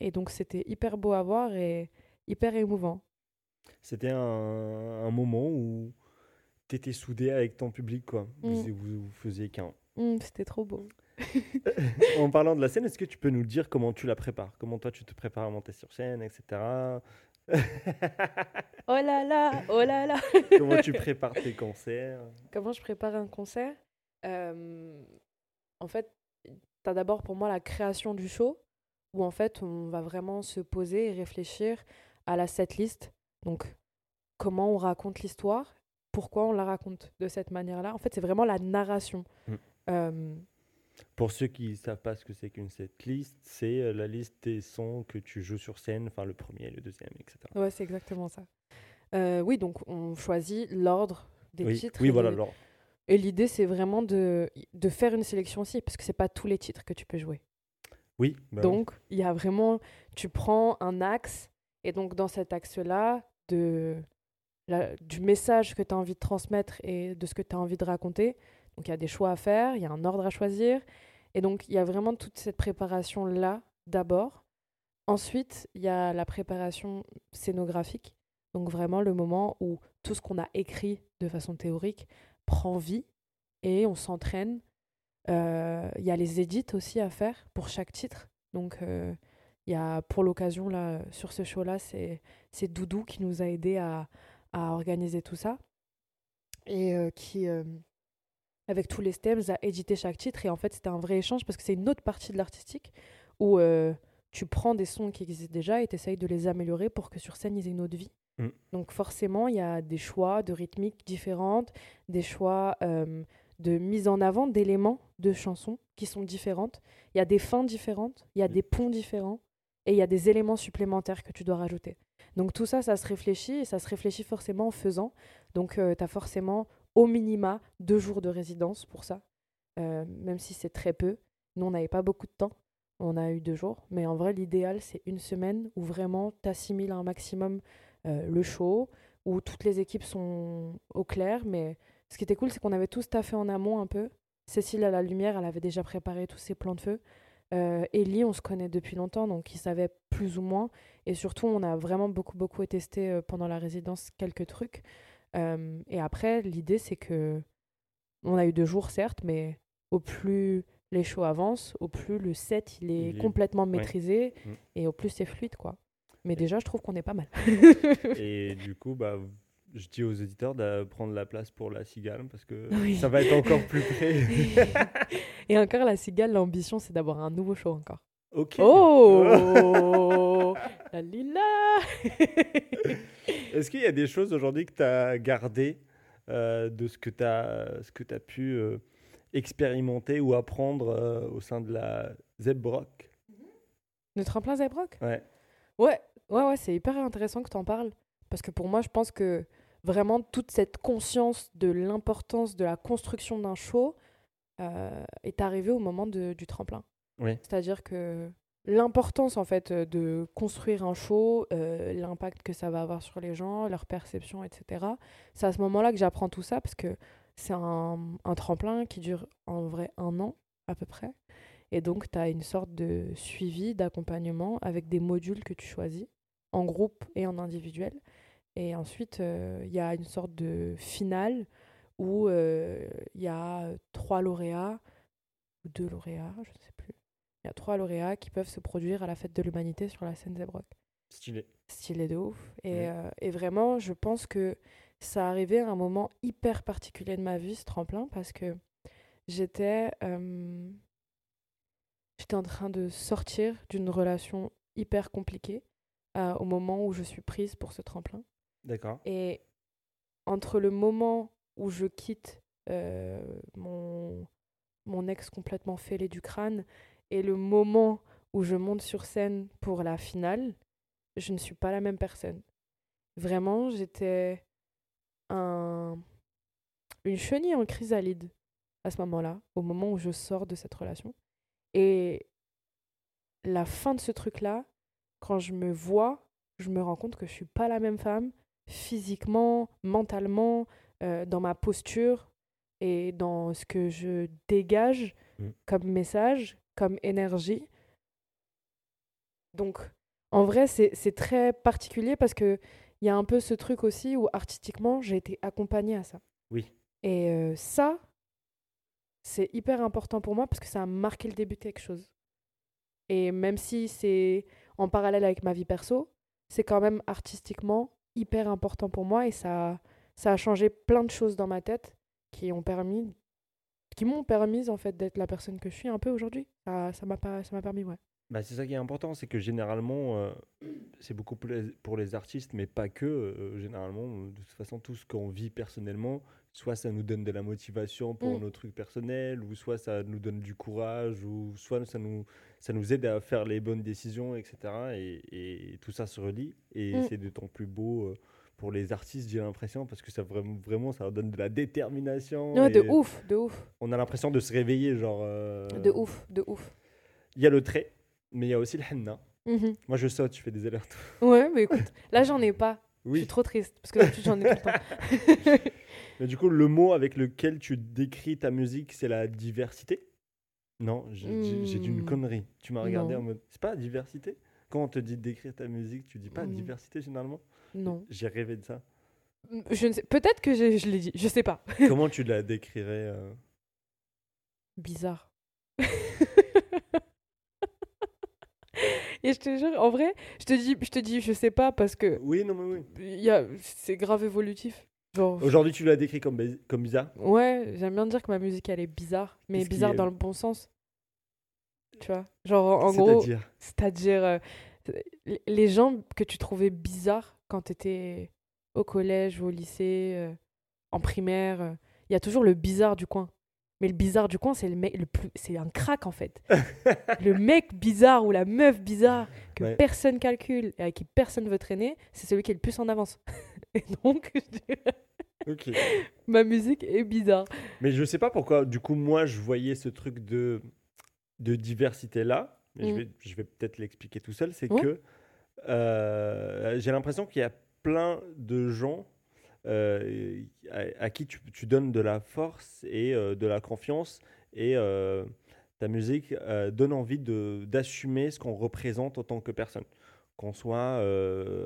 et donc c'était hyper beau à voir et hyper émouvant. C'était un, un moment où tu étais soudé avec ton public, quoi. Vous, Mm. vous, vous faisiez qu'un. Hum, c'était trop beau. <laughs> en parlant de la scène, est-ce que tu peux nous dire comment tu la prépares? Comment toi tu te prépares à monter sur scène, etc. <laughs> Oh là là, oh là là. <laughs> comment tu prépares tes concerts? Comment je prépare un concert? Euh, En fait, tu as d'abord pour moi la création du show, où en fait on va vraiment se poser et réfléchir à la setlist. Donc, comment on raconte l'histoire, pourquoi on la raconte de cette manière-là? En fait, c'est vraiment la narration. Mm. Euh, Pour ceux qui ne savent pas ce que c'est qu'une setlist, c'est euh, la liste des sons que tu joues sur scène, enfin le premier, le deuxième, etc. ouais, c'est exactement ça. Euh, oui, donc on choisit l'ordre des oui, titres. oui et- voilà. Alors, Et l'idée, c'est vraiment de, de faire une sélection aussi, parce que c'est pas tous les titres que tu peux jouer. oui. bah oui. Donc, il y a vraiment, tu prends un axe, et donc dans cet axe-là, de, la- du message que tu as envie de transmettre et de ce que tu as envie de raconter, donc il y a des choix à faire, il y a un ordre à choisir, et donc il y a vraiment toute cette préparation-là d'abord. Ensuite, il y a la préparation scénographique, donc vraiment le moment où tout ce qu'on a écrit de façon théorique prend vie et on s'entraîne. Euh, Il y a les édits aussi à faire pour chaque titre. Donc, euh, il y a pour l'occasion, là, sur ce show-là, c'est c'est Doudou qui nous a aidé à, à organiser tout ça. Et euh, qui, avec tous les stems, a édité chaque titre. Et en fait, c'était un vrai échange parce que c'est une autre partie de l'artistique où euh, tu prends des sons qui existent déjà et tu essayes de les améliorer pour que sur scène, ils aient une autre vie. Mm. Donc forcément, il y a des choix de rythmiques différentes, des choix euh, de mise en avant d'éléments de chansons qui sont différentes. Il y a des fins différentes, il y a Mm. des ponts différents et il y a des éléments supplémentaires que tu dois rajouter. Donc tout ça, ça se réfléchit et ça se réfléchit forcément en faisant. Donc tu as forcément au minima deux jours de résidence pour ça, euh, même si c'est très peu. Nous, on n'avait pas beaucoup de temps, on a eu deux jours. Mais en vrai, l'idéal, c'est une semaine où vraiment tu assimiles un maximum euh, le show, où toutes les équipes sont au clair. Mais ce qui était cool, c'est qu'on avait tous taffé en amont un peu. Cécile à la lumière, elle avait déjà préparé tous ses plans de feu. Euh, Ellie, on se connaît depuis longtemps, donc il savait plus ou moins. Et surtout, on a vraiment beaucoup, beaucoup testé euh, pendant la résidence quelques trucs. Euh, et après, l'idée, c'est que on a eu deux jours, certes, mais au plus les shows avancent, au plus le set il est Il est- complètement maîtrisé Mm. et au plus c'est fluide, quoi. Mais déjà, je trouve qu'on est pas mal. <laughs> Et du coup, bah, je dis aux auditeurs de prendre la place pour la cigale parce que Oui. ça va être encore plus près. <laughs> et encore, la cigale, l'ambition, c'est d'avoir un nouveau show encore. ok. Oh <laughs> La lila <laughs> Est-ce qu'il y a des choses aujourd'hui que tu as gardées euh, de ce que tu as, ce que as pu euh, expérimenter ou apprendre euh, au sein de la Zebrock? Le tremplin Zebrock? Ouais. Ouais, ouais, ouais, c'est hyper intéressant que tu en parles. Parce que pour moi, je pense que vraiment toute cette conscience de l'importance de la construction d'un show est arrivée au moment de- du tremplin. Oui. C'est-à-dire que l'importance en fait euh, de construire un show, euh, l'impact que ça va avoir sur les gens, leur perception, etc. C'est à ce moment-là que j'apprends tout ça parce que c'est un, tremplin qui dure en vrai un an à peu près. Et donc, tu as une sorte de suivi, d'accompagnement avec des modules que tu choisis en groupe et en individuel. Et ensuite, euh, il y a une sorte de finale où il y a trois lauréats, ou deux lauréats, je ne sais plus. Il y a trois lauréats qui peuvent se produire à la fête de l'humanité sur la scène Zebrock Stylé. stylé de ouf. Et, Ouais. euh, et vraiment, je pense que ça arrivait à un moment hyper particulier de ma vie, ce tremplin, parce que j'étais euh, j'étais en train de sortir d'une relation hyper compliquée euh, au moment où je suis prise pour ce tremplin. D'accord. Et entre le moment où je quitte mon, mon ex complètement fêlé du crâne et le moment où je monte sur scène pour la finale, je ne suis pas la même personne. Vraiment, j'étais un, une chenille en chrysalide à ce moment-là, au moment où je sors de cette relation. Et la fin de ce truc-là, quand je me vois, je me rends compte que je suis pas la même femme, physiquement, mentalement, euh, dans ma posture et dans ce que je dégage Mm. comme message, comme énergie. Donc, en vrai, c'est très particulier parce que il y a un peu ce truc aussi où artistiquement, j'ai été accompagnée à ça. Oui. Et euh, ça, c'est hyper important pour moi parce que ça a marqué le début de quelque chose. Et même si c'est en parallèle avec ma vie perso, c'est quand même artistiquement hyper important pour moi et ça, ça a changé plein de choses dans ma tête qui ont permis qui m'ont permis en fait d'être la personne que je suis un peu aujourd'hui. Ça ça m'a pas ça m'a permis ouais. Bah, c'est ça qui est important, c'est que généralement, euh, c'est beaucoup pour les artistes, mais pas que. euh, généralement, de toute façon, tout ce qu'on vit personnellement, soit ça nous donne de la motivation pour Mm. nos trucs personnels, ou soit ça nous donne du courage, ou soit ça nous, ça nous aide à faire les bonnes décisions, etc. Et, et tout ça se relie, et Mm. c'est d'autant plus beau euh, pour les artistes, j'ai l'impression, parce que ça vraiment, vraiment, ça leur donne de la détermination. Ouais, de ouf, de ouf, On a l'impression de se réveiller, genre. euh, de ouf, de ouf. Il y a le trait, mais il y a aussi le henna. Mhm. Moi, je saute, je fais des alertes. <laughs> Ouais, mais écoute, là j'en ai pas. Je suis Oui. trop triste parce que d'habitude j'en ai tout le temps. Mais du coup, le mot avec lequel tu décris ta musique, c'est la diversité? Non, j'ai dit une Hmm. connerie. Tu m'as regardé Non. en mode. C'est pas la diversité? Quand on te dit décrire ta musique, tu dis pas Hmm. diversité généralement? Non. J'ai rêvé de ça. Je ne sais peut-être que je, je l'ai dit, je sais pas. <laughs> Comment tu la décrirais euh? Bizarre. <laughs> Et je te jure, en vrai, je te dis, je te dis, je sais pas parce que Oui, non, mais oui. c'est grave évolutif. Genre, Aujourd'hui, tu la décris comme, bizarre? Ouais, j'aime bien dire que ma musique elle est bizarre, mais bizarre est- dans le bon sens. Tu vois, genre en gros, C'est-à-dire c'est-à-dire euh, les gens que tu trouvais bizarres quand tu étais au collège ou au lycée, euh, en primaire, euh, il y a toujours le bizarre du coin. Mais le bizarre du coin, c'est le mec le plus c'est un crack en fait. <laughs> le mec bizarre ou la meuf bizarre que Ouais. personne calcule et avec qui personne veut traîner, c'est celui qui est le plus en avance. <laughs> et donc je dirais, <laughs> Ok. ma musique est bizarre. Mais je sais pas pourquoi, du coup, moi, je voyais ce truc de, de diversité-là. Je Mm. vais, je vais peut-être l'expliquer tout seul. C'est que euh, j'ai l'impression qu'il y a plein de gens euh, à, à qui tu, tu donnes de la force et euh, de la confiance. Et ta musique donne envie de- d'assumer ce qu'on représente en tant que personne. Qu'on soit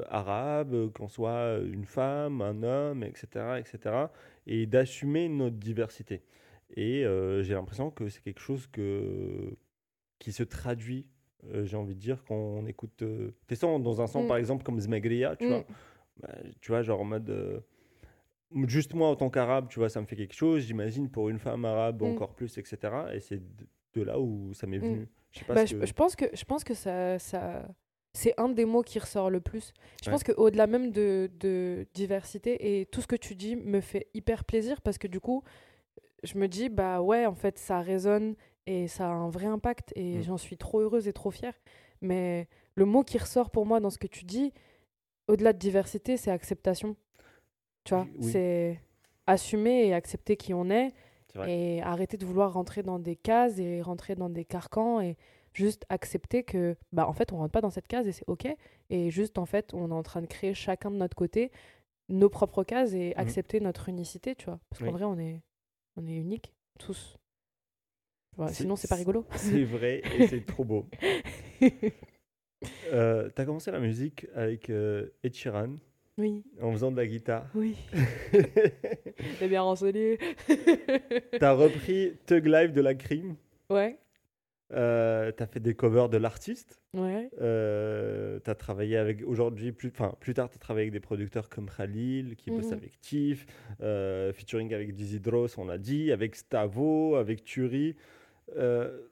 arabe, qu'on soit une femme, un homme, etc. etc. et d'assumer notre diversité. Et j'ai l'impression que c'est quelque chose que, qui se traduit, euh, j'ai envie de dire, quand on écoute euh, tes sons. Dans un son, Mm. par exemple, comme Zmegria, tu Mm. vois, bah, tu vois, genre en mode. euh, juste moi, en tant qu'arabe, tu vois, ça me fait quelque chose. J'imagine pour une femme arabe Mm. encore plus, etc. Et c'est de, de là où ça m'est venu. Je sais pas Bah, ce je, que- je pense que je pense que ça, ça c'est un des mots qui ressort le plus. Je Ouais. pense qu'au-delà même de, de diversité et tout ce que tu dis me fait hyper plaisir parce que du coup, je me dis bah ouais en fait ça résonne et ça a un vrai impact et Mm. j'en suis trop heureuse et trop fière. Mais le mot qui ressort pour moi dans ce que tu dis, au-delà de diversité, c'est acceptation. Tu vois, Oui, c'est assumer et accepter qui on est et arrêter de vouloir rentrer dans des cases et rentrer dans des carcans et juste accepter que bah en fait on rentre pas dans cette case et c'est ok. Et juste en fait on est en train de créer chacun de notre côté nos propres cases et accepter notre unicité tu vois. Parce qu'en vrai on est on est unique tous Sinon c'est pas rigolo <laughs> C'est vrai et c'est trop beau. <laughs> Euh, T'as commencé la musique avec euh, Ed Sheeran oui en faisant de la guitare. oui <laughs> c'est bien renseigné T'as repris Thug Life de la Crime. ouais Euh, T'as fait des covers de l'artiste. ouais Euh, t'as travaillé avec aujourd'hui, plus, enfin plus tard, t'as travaillé avec des producteurs comme Khalil, qui bosse Mhm. avec Tiff, euh, featuring avec Dizzy Dross, on l'a dit, avec Stavo, avec Turi. Euh,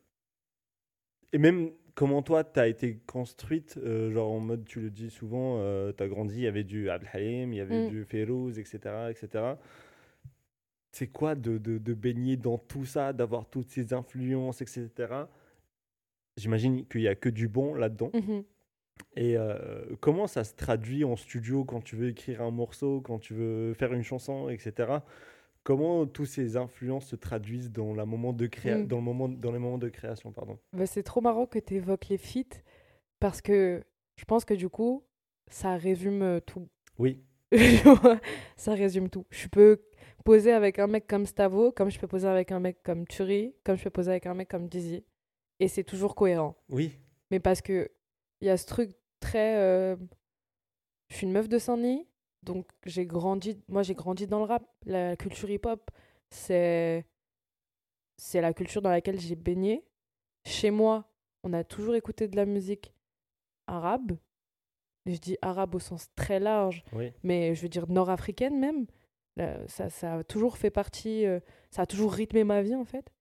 et même comment toi, t'as été construite, euh, genre en mode, tu le dis souvent, euh, t'as grandi, il y avait du Abdel Halim, il y avait Mm. du Ferouz, etc. etc. C'est quoi de, de, de baigner dans tout ça, d'avoir toutes ces influences, etc. J'imagine qu'il n'y a que du bon là-dedans. Mhm. Et euh, comment ça se traduit en studio quand tu veux écrire un morceau, quand tu veux faire une chanson, etc. Comment tous ces influences se traduisent dans, la moment de créa- Mm. dans, le moment, dans les moments de création pardon? Bah, c'est trop marrant que tu évoques les feats parce que je pense que du coup, ça résume euh, tout. Oui, <laughs> ça résume tout. Je peux poser avec un mec comme Stavo, comme je peux poser avec un mec comme Turi, comme je peux poser avec un mec comme Dizzy. Et c'est toujours cohérent. oui, Mais parce que il y a ce truc très. euh, Je suis une meuf de Saint-Denis, donc j'ai grandi. Moi, j'ai grandi dans le rap. La culture hip-hop, c'est. C'est la culture dans laquelle j'ai baigné. Chez moi, on a toujours écouté de la musique arabe. Je dis arabe au sens très large, oui. mais je veux dire nord-africaine même. Euh, ça, ça a toujours fait partie, euh, ça a toujours rythmé ma vie en fait.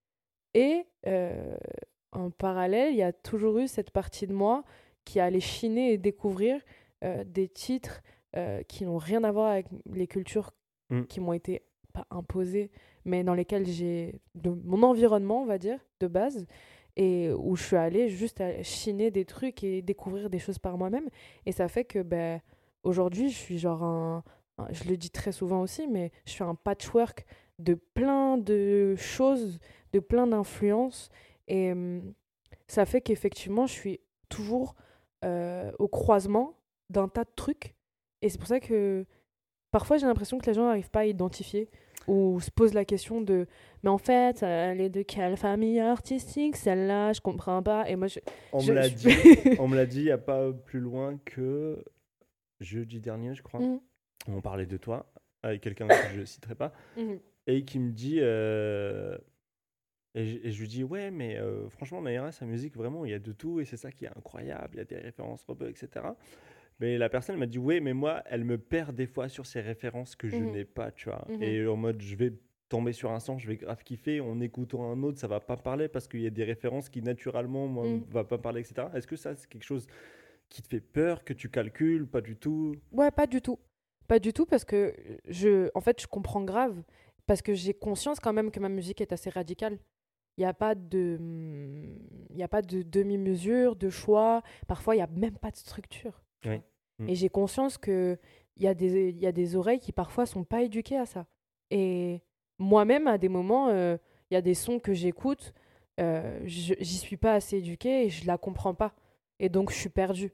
Et euh, en parallèle, il y a toujours eu cette partie de moi qui allait chiner et découvrir euh, des titres euh, qui n'ont rien à voir avec les cultures Mm. qui m'ont été pas imposées, mais dans lesquelles j'ai de mon environnement, on va dire, de base, et où je suis allée juste à chiner des trucs et découvrir des choses par moi-même. Et ça fait que ben, aujourd'hui, je suis genre un, un- Je le dis très souvent aussi, mais je suis un patchwork de plein de choses, de plein d'influences. Et hum, ça fait qu'effectivement, je suis toujours euh, au croisement d'un tas de trucs. Et c'est pour ça que parfois, j'ai l'impression que les gens n'arrivent pas à identifier ou se posent la question de mais en fait, euh, elle est de quelle famille artistique celle-là? Je comprends pas. Et moi, je, On je- me l'a je- dit, <laughs> on me l'a dit il n'y a pas plus loin que jeudi dernier, je crois. Mhm. On parlait de toi avec quelqu'un que je ne citerai pas. Mhm. et qui me dit euh, et, je, et je lui dis ouais mais euh, franchement Naira sa musique vraiment il y a de tout et c'est ça qui est incroyable il y a des références rebeux etc mais la personne m'a dit ouais mais moi elle me perd des fois sur ces références que je Mhm. n'ai pas tu vois Mhm. et en mode je vais tomber sur un son je vais grave kiffer en écoutant un autre ça va pas parler parce qu'il y a des références qui naturellement moi Mhm. va pas parler etc est-ce que ça c'est quelque chose qui te fait peur, que tu calcules, pas du tout? Ouais, pas du tout. Pas du tout parce que je, en fait, je comprends grave. Parce que j'ai conscience quand même que ma musique est assez radicale. Il n'y a pas de, il y a pas de demi-mesure, de choix. Parfois, il n'y a même pas de structure. Oui. Mm. Et j'ai conscience que il y a des, y a des oreilles qui parfois sont pas éduquées à ça. Et moi-même, à des moments, euh, il y a des sons que j'écoute, euh, je- j'y suis pas assez éduquée et je la comprends pas. Et donc, je suis perdue.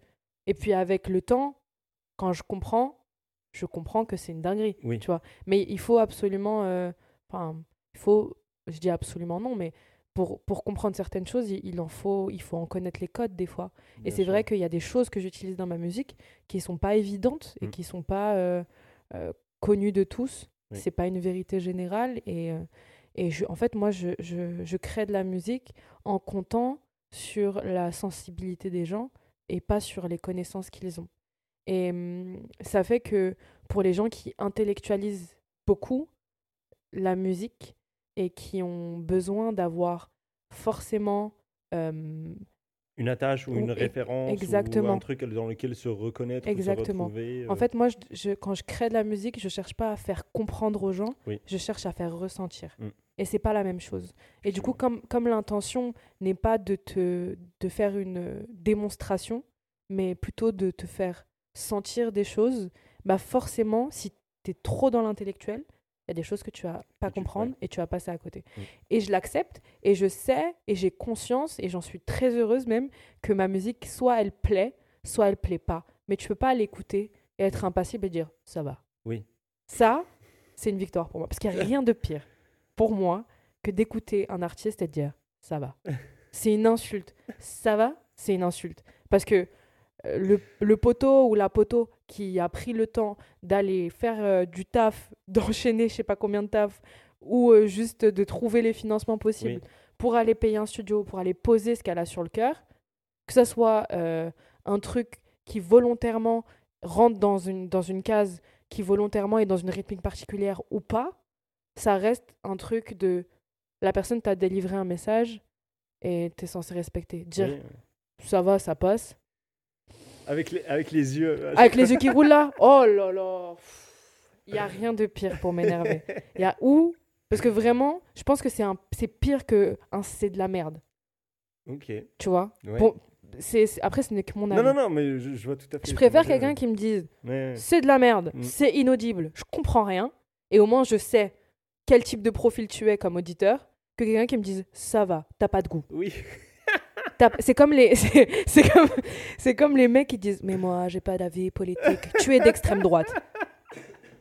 Et puis, avec le temps, quand je comprends, je comprends que c'est une dinguerie. Oui. Tu vois. Mais il faut absolument. euh, Enfin, il faut. Je dis absolument non, mais pour, pour comprendre certaines choses, il, il en faut, il faut en connaître les codes des fois. Et c'est vrai qu'il y a des choses que j'utilise dans ma musique qui sont pas évidentes et Mm. qui sont pas euh, euh, connues de tous. Oui. C'est pas une vérité générale. Et, euh, et je, en fait, moi, je, je, je crée de la musique en comptant sur la sensibilité des gens et pas sur les connaissances qu'ils ont. Et hum, ça fait que pour les gens qui intellectualisent beaucoup la musique et qui ont besoin d'avoir forcément euh, Une attache ou Ou- une e- référence ou exactement. un truc dans lequel se reconnaître, ou se Exactement. retrouver. En euh, fait, moi, je, je- quand je crée de la musique, je cherche pas à faire comprendre aux gens, Oui. je cherche à faire ressentir. Mm. Et c'est pas la même chose. Et du coup, comme, comme l'intention n'est pas de te de faire une euh, démonstration, mais plutôt de te faire sentir des choses, bah forcément, si tu es trop dans l'intellectuel, il y a des choses que tu vas pas comprendre et tu vas passer à côté. Mm. Et je l'accepte et je sais et j'ai conscience et j'en suis très heureuse même que ma musique, soit elle plaît, soit elle plaît pas. Mais tu peux pas l'écouter et être impassible et dire ça va. Oui. Ça, c'est une victoire pour moi. Parce qu'il n'y a rien de pire pour moi que d'écouter un artiste et de dire ça va. <laughs> C'est une insulte. Ça va, c'est une insulte. Parce que euh, le, le poteau ou la poteau qui a pris le temps d'aller faire euh, du taf, <laughs> d'enchaîner je sais pas combien de taf, ou euh, juste de trouver les financements possibles Oui. pour aller payer un studio, pour aller poser ce qu'elle a sur le cœur, que ça soit euh, un truc qui volontairement rentre dans une, dans une case, qui volontairement est dans une rythmique particulière ou pas, ça reste un truc de la personne t'a délivré un message et t'es censé respecter. Dire oui. ça va, ça passe. Avec les, avec les yeux. Avec les yeux qui roulent là, oh là là, il y a rien de pire pour m'énerver. Il y a où? Parce que vraiment, je pense que c'est un, c'est pire que un c'est de la merde. Ok. Tu vois? Ouais. Bon, c'est, c'est- après, ce n'est que mon avis. non, non, non, mais je, je vois tout à fait. Je préfère quelqu'un qui me dise ouais. c'est de la merde, Mm. c'est inaudible, je comprends rien, et au moins je sais quel type de profil tu es comme auditeur, que quelqu'un qui me dise ça va, t'as pas de goût. Oui. C'est comme les, <laughs> c'est comme, c'est comme les mecs qui disent mais moi j'ai pas d'avis politique, tu es d'extrême droite.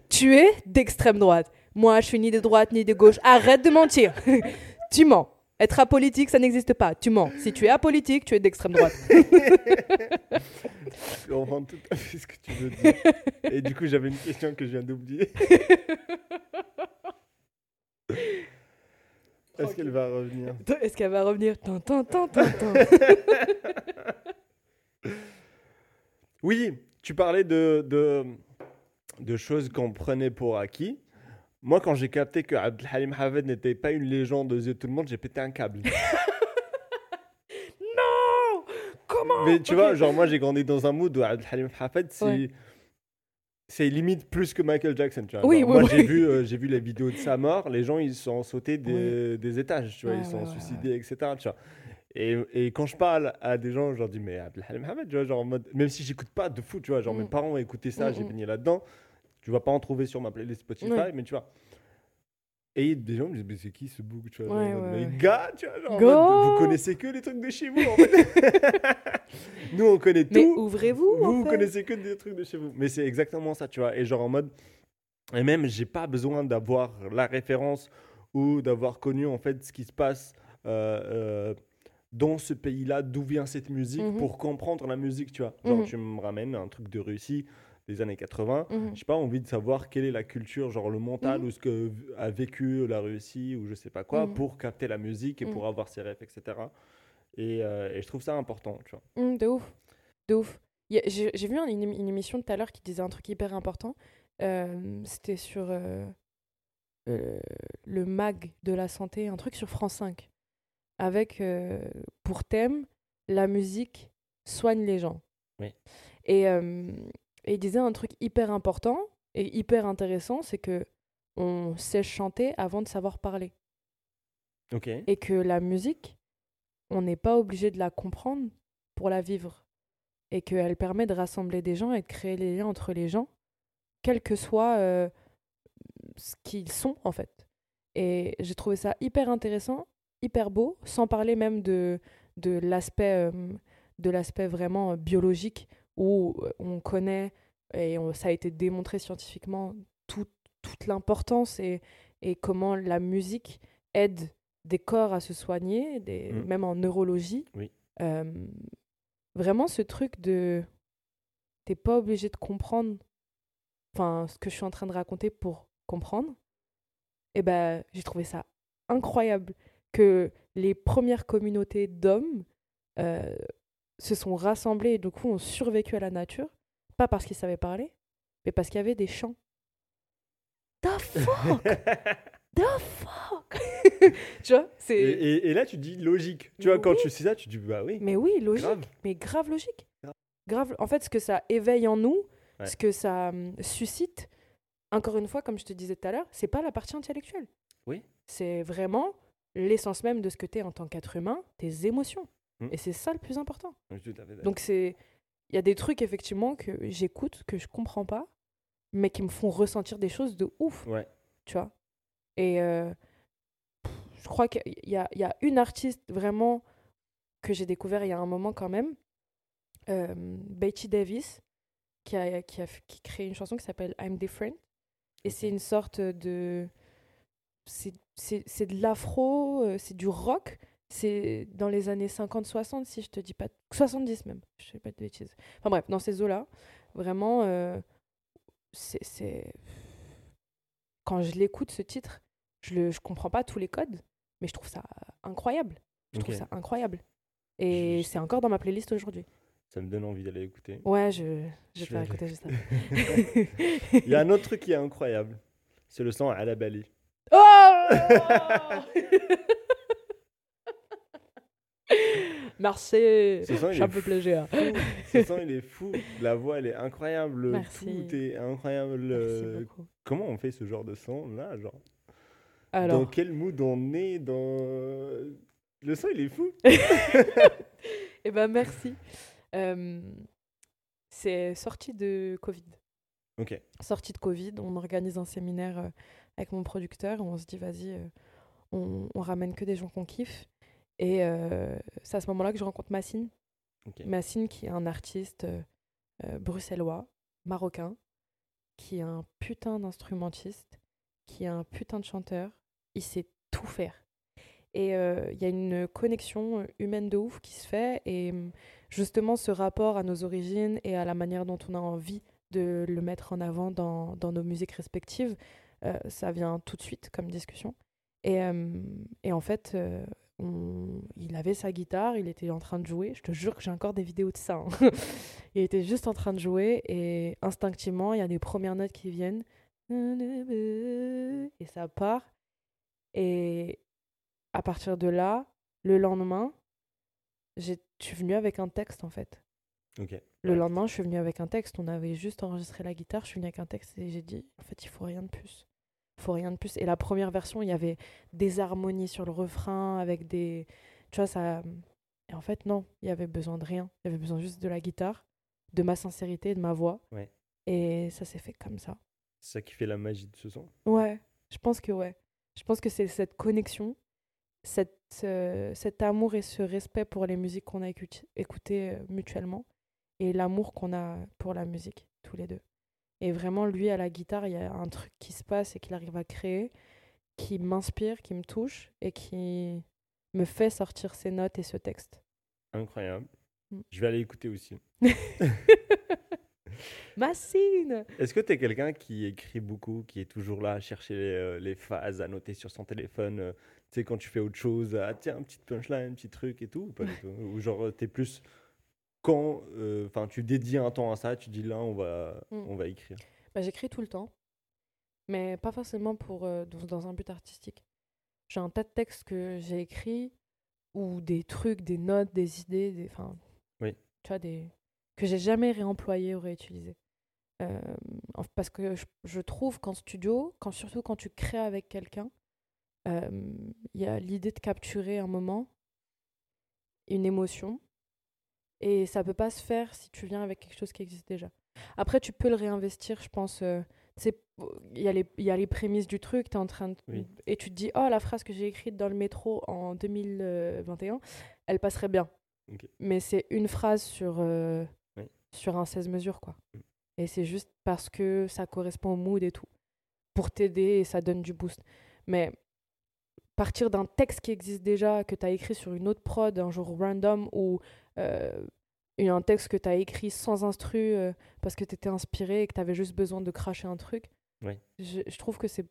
Tu es d'extrême droite. Moi je suis ni de droite ni de gauche. Arrête de mentir. <laughs> tu mens. Être apolitique, ça n'existe pas. Tu mens. Si tu es apolitique, tu es d'extrême droite. <laughs> Je comprends tout à fait ce que tu veux dire. Et du coup, j'avais une question que je viens d'oublier. Est-ce qu'elle va revenir? Est-ce qu'elle va revenir? Tan, tan, tan, tan, tan. <laughs> Oui, tu parlais de, de, de choses qu'on prenait pour acquis. Moi, quand j'ai capté que Abdelhalim Haved n'était pas une légende aux yeux de tout le monde, j'ai pété un câble. <laughs> Non Comment? Mais tu vois, genre moi j'ai grandi dans un mood où Abdelhalim Hafed, c'est Ouais. C'est limite plus que Michael Jackson. Tu vois. Oui, Genre, oui, moi oui. j'ai vu, euh, j'ai vu les vidéos de sa mort, les gens ils sont sautés des, des étages, tu vois, ils sont ouais, ouais, suicidés, etc. Tu vois. Et, et quand je parle à des gens, je leur dis, mais Abdelhalim Hafed, tu vois, genre en mode, même si j'écoute pas de fou, tu vois, genre mes Mm. parents ont écouté ça, Mm, j'ai mm. baigné là-dedans, tu vas pas en trouver sur ma playlist Spotify, mais tu vois. Et des gens me disent, mais c'est qui ce bouc tu vois, Ouais, genre en mode, ouais, Mais ouais. gars, tu vois, genre mode, vous connaissez que les trucs de chez vous, en fait. <laughs> Nous, on connaît tout. Mais ouvrez-vous Vous, vous fait. connaissez que des trucs de chez vous. Mais c'est exactement ça, tu vois. Et genre en mode. Et même, j'ai pas besoin d'avoir la référence ou d'avoir connu en fait ce qui se passe euh, euh, dans ce pays-là, d'où vient cette musique Mhm. pour comprendre la musique, tu vois. Genre, Mhm. tu me ramènes un truc de Russie des années 80. Mhm. J'ai pas envie de savoir quelle est la culture, genre le mental Mhm. ou ce que a vécu la Russie ou je sais pas quoi Mhm. pour capter la musique et Mhm. pour avoir ses rêves, etc. Et, euh, et je trouve ça important, tu vois. Hum, de ouf. De ouf. J'ai vu un- une, une émission tout à l'heure qui disait un truc hyper important. Euh, C'était sur euh, euh, le MAG de la santé, un truc sur France 5. Avec pour thème La musique soigne les gens. Oui. Et, euh, et il disait un truc hyper important et hyper intéressant, c'est que on sait chanter avant de savoir parler. Et que la musique, on n'est pas obligé de la comprendre pour la vivre. Et qu'elle permet de rassembler des gens et de créer les liens entre les gens, quel que soit euh, ce qu'ils sont, en fait. Et j'ai trouvé ça hyper intéressant, hyper beau, sans parler même de, de l'aspect euh, de l'aspect vraiment euh, biologique où euh, on connaît et on- ça a été démontré scientifiquement tout- toute l'importance et, et comment la musique aide des corps à se soigner, des, Mhm. même en neurologie. Oui. Euh, vraiment ce truc de t'es pas obligé de comprendre enfin ce que je suis en train de raconter pour comprendre et ben j'ai trouvé ça incroyable que les premières communautés d'hommes euh, se sont rassemblés et du coup ont survécu à la nature pas parce qu'ils savaient parler mais parce qu'il y avait des chants the fuck? <laughs> The fuck? <laughs> Tu vois Et, c'est et- et là, tu dis logique. Tu vois, quand Oui. tu sais ça, tu dis bah oui. mais oui logique grave. mais grave logique. Grave. Grave. En fait, ce que ça éveille en nous, Ouais. ce que ça hum, suscite, encore une fois, comme je te disais tout à l'heure, c'est pas la partie intellectuelle. Oui. C'est vraiment l'essence même de ce que tu es en tant qu'être humain, tes émotions. Mm. Et c'est ça le plus important. Tout à fait. Donc, c'est. Il y a des trucs, effectivement, que j'écoute, que je comprends pas, mais qui me font ressentir des choses de ouf Ouais. tu vois. Et euh, je crois qu'il y a, il y a une artiste vraiment que j'ai découvert il y a un moment quand même, euh, Betty Davis, qui a, qui a qui crée une chanson qui s'appelle I'm Different. Et c'est une sorte de... C'est c'est- c'est de l'afro, euh, c'est du rock. C'est dans les années 50-60, si je te dis pas... 70 même, je sais pas de bêtises. Enfin bref, dans ces eaux-là, vraiment, euh, c'est... Quand je l'écoute, ce titre, je le je comprends pas tous les codes, mais je trouve ça incroyable. Je trouve ça incroyable. Et Je- c'est encore dans ma playlist aujourd'hui. Ça me donne envie d'aller écouter. Ouais, je, je vais faire écouter juste Il y a un <laughs> autre truc qui est incroyable. C'est le son à la Bali. Oh <laughs> <laughs> Merci. Ce son, il Je suis un peu. Ce son, il est fou. La voix, elle est incroyable. Le Merci. Tout est incroyable. Merci. Comment on fait ce genre de son là genre? Alors, Dans quel mood on est dans... Le son, il est fou. <laughs> <laughs> eh ben merci. Euh, c'est sorti de Covid. Ok. Sortie de Covid, on organise un séminaire euh, avec mon producteur. On se dit, vas-y, euh, on, on ramène que des gens qu'on kiffe. Et euh, c'est à ce moment-là que je rencontre Massine. Massine, qui est un artiste euh, euh, bruxellois, marocain, qui est un putain d'instrumentiste, qui est un putain de chanteur. Il sait tout faire. Et euh, il y a une connexion humaine de ouf qui se fait. Et hum, justement, ce rapport à nos origines et à la manière dont on a envie de le mettre en avant dans, dans nos musiques respectives, euh, ça vient tout de suite comme discussion. Et, euh, et en fait, on- il avait sa guitare, il était en train de jouer. Je te jure que j'ai encore des vidéos de ça. hein. <laughs> il était juste en train de jouer et instinctivement, il y a des premières notes qui viennent. Et ça part. Et à partir de là, le lendemain, je suis venue avec un texte en fait. Ok. Le lendemain, je suis venue avec un texte. On avait juste enregistré la guitare. Je suis venue avec un texte et j'ai dit, en fait, il faut rien de plus. Il faut rien de plus. Et la première version, il y avait des harmonies sur le refrain avec des. Tu vois, ça. Et en fait, non, il y avait besoin de rien. Il y avait besoin juste de la guitare, de ma sincérité, de ma voix. Ouais. Et ça s'est fait comme ça. C'est ça qui fait la magie de ce son. Ouais, je pense que ouais. Je pense que c'est cette connexion, cette, euh, cet amour et ce respect pour les musiques qu'on a écout- écoutées euh, mutuellement et l'amour qu'on a pour la musique, tous les deux. Et vraiment, lui, à la guitare, il y a un truc qui se passe et qu'il arrive à créer, qui m'inspire, qui me touche et qui me fait sortir ces notes et ce texte. Incroyable. Mm. Je vais aller écouter aussi. <laughs> Massine Est-ce que tu es quelqu'un qui écrit beaucoup, qui est toujours là à chercher les, euh, les phases, à noter sur son téléphone euh, Tu sais, quand tu fais autre chose, ah tiens, un petit punchline, un petit truc et tout Ou pas du tout? Ou genre, tu es plus. Quand euh, enfin tu dédies un temps à ça, tu dis là, on va, Mm. on va écrire. Bah, J'écris tout le temps, mais pas forcément pour, euh, dans, un but artistique. J'ai un tas de textes que j'ai écrits, ou des trucs, des notes, des idées, des, enfin, Oui. tu vois, des, que j'ai jamais réemployé ou réutilisé. Euh, parce que je, je trouve qu'en studio, quand, surtout quand tu crées avec quelqu'un, euh, il y a l'idée de capturer un moment, une émotion, et ça peut pas se faire si tu viens avec quelque chose qui existe déjà. Après, tu peux le réinvestir, je pense. euh, il y, a les- y a les prémices du truc, es en train de- Oui. et tu te dis, oh, la phrase que j'ai écrite dans le métro en 2021, elle passerait bien. Mais c'est une phrase sur, euh, sur un 16 mesures, quoi. Mm. Et c'est juste parce que ça correspond au mood et tout. Pour t'aider et ça donne du boost. Mais partir d'un texte qui existe déjà, que tu as écrit sur une autre prod, un jour random, ou euh, un texte que tu as écrit sans instru euh, parce que tu étais inspiré et que tu avais juste besoin de cracher un truc, Oui. je, je trouve que c'est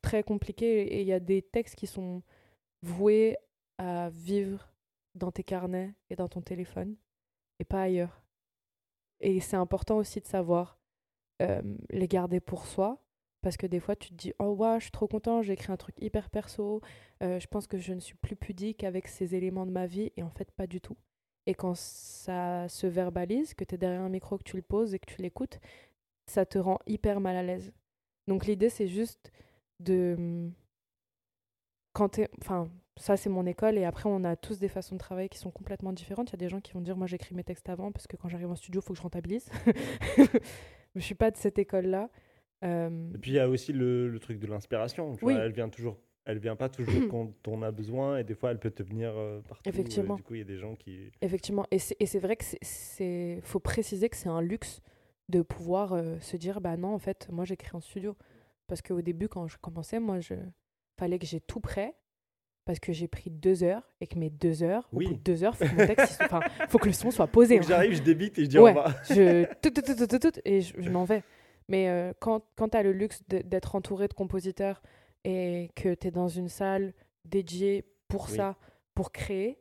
très compliqué et il y a des textes qui sont voués à vivre dans tes carnets et dans ton téléphone et pas ailleurs. Et c'est important aussi de savoir euh, les garder pour soi parce que des fois tu te dis oh ouais je suis trop content j'ai écrit un truc hyper perso euh, je pense que je ne suis plus pudique avec ces éléments de ma vie et en fait pas du tout. Et quand ça se verbalise que tu es derrière un micro que tu le poses et que tu l'écoutes ça te rend hyper mal à l'aise. Donc l'idée c'est juste de quand enfin ça c'est mon école et après on a tous des façons de travailler qui sont complètement différentes. Il y a des gens qui vont dire moi j'écris mes textes avant parce que quand j'arrive en studio il faut que je rentabilise. <laughs> Je suis pas de cette école là Et puis il y a aussi le, le truc de l'inspiration. tu Oui. vois, Elle vient toujours. Elle vient pas toujours <clears throat> quand on a besoin et des fois elle peut te venir euh, partout. Effectivement. Euh, Du coup, il y a des gens qui. Effectivement, et c'est et vrai que c'est- faut préciser que c'est un luxe de pouvoir euh, se dire bah non en fait moi j'écris en studio parce qu'au début quand je commençais moi je fallait que j'ai tout prêt parce que j'ai pris deux heures et que mes deux heures Oui. au bout de deux heures faut que mon texte il <laughs> soit- enfin, faut que le son soit posé hein. J'arrive, je débite et je dis Ouais. au revoir. je tout, tout, tout, tout, tout, tout, et je, je m'en vais. Mais euh, quand, quand tu as le luxe d'être entouré de compositeurs et que tu es dans une salle dédiée pour Oui. ça, pour créer,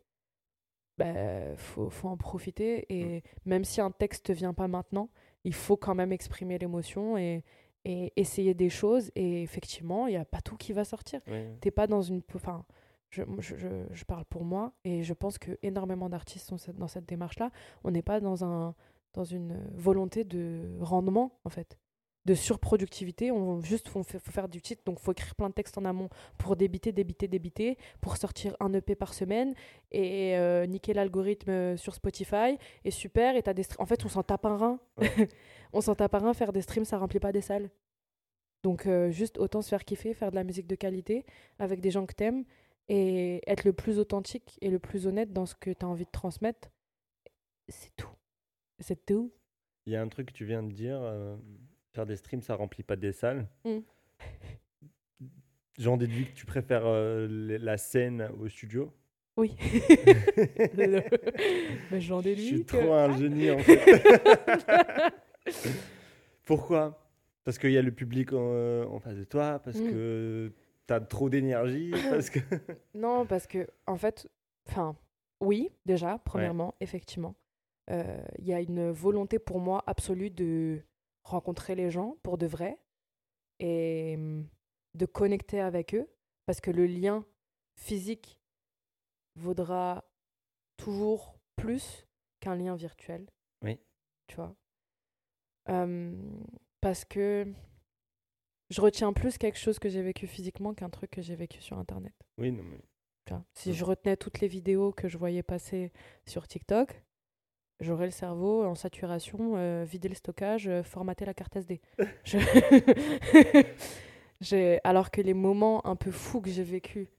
bah, faut, faut en profiter. Et Mm. même si un texte ne vient pas maintenant, il faut quand même exprimer l'émotion et, et essayer des choses. Et effectivement, il n'y a pas tout qui va sortir Ouais. t'es pas dans une enfin je, je, je, je parle pour moi et je pense que énormément d'artistes sont dans cette démarche là on n'est pas dans un dans une volonté de rendement en fait de surproductivité on juste faut, faut faire du titre donc faut écrire plein de textes en amont pour débiter débiter débiter pour sortir un EP par semaine et euh, niquer l'algorithme euh, sur Spotify et super et t'as des en fait on s'en tape un rein <laughs> on s'en tape un rein faire des streams ça remplit pas des salles donc euh, juste autant se faire kiffer faire de la musique de qualité avec des gens que t'aimes et être le plus authentique et le plus honnête dans ce que tu as envie de transmettre. C'est tout. C'est tout. Il y a un truc que tu viens de dire. euh, faire des streams, ça remplit pas des salles. Mm. J'en déduis que tu préfères euh, la scène au studio. Oui. <laughs> <laughs> Mais j'en Je déduis. suis que- trop un génie en fait. <laughs> Pourquoi? Parce qu'il y a le public en, euh, en face de toi, parce Mm. que tu as trop d'énergie, <coughs> parce que... Non, parce que, en fait, enfin, oui, déjà, premièrement, effectivement. Euh, Il y a une volonté pour moi absolue de rencontrer les gens pour de vrai et hum, de connecter avec eux parce que le lien physique vaudra toujours plus qu'un lien virtuel. Oui. Tu vois? Euh, Parce que je retiens plus quelque chose que j'ai vécu physiquement qu'un truc que j'ai vécu sur Internet. Oui, non, mais... Si Mm. je retenais toutes les vidéos que je voyais passer sur TikTok, j'aurais le cerveau en saturation, euh, vider le stockage, euh, formater la carte SD. <laughs> Je- <laughs> Alors que les moments un peu fous que j'ai vécu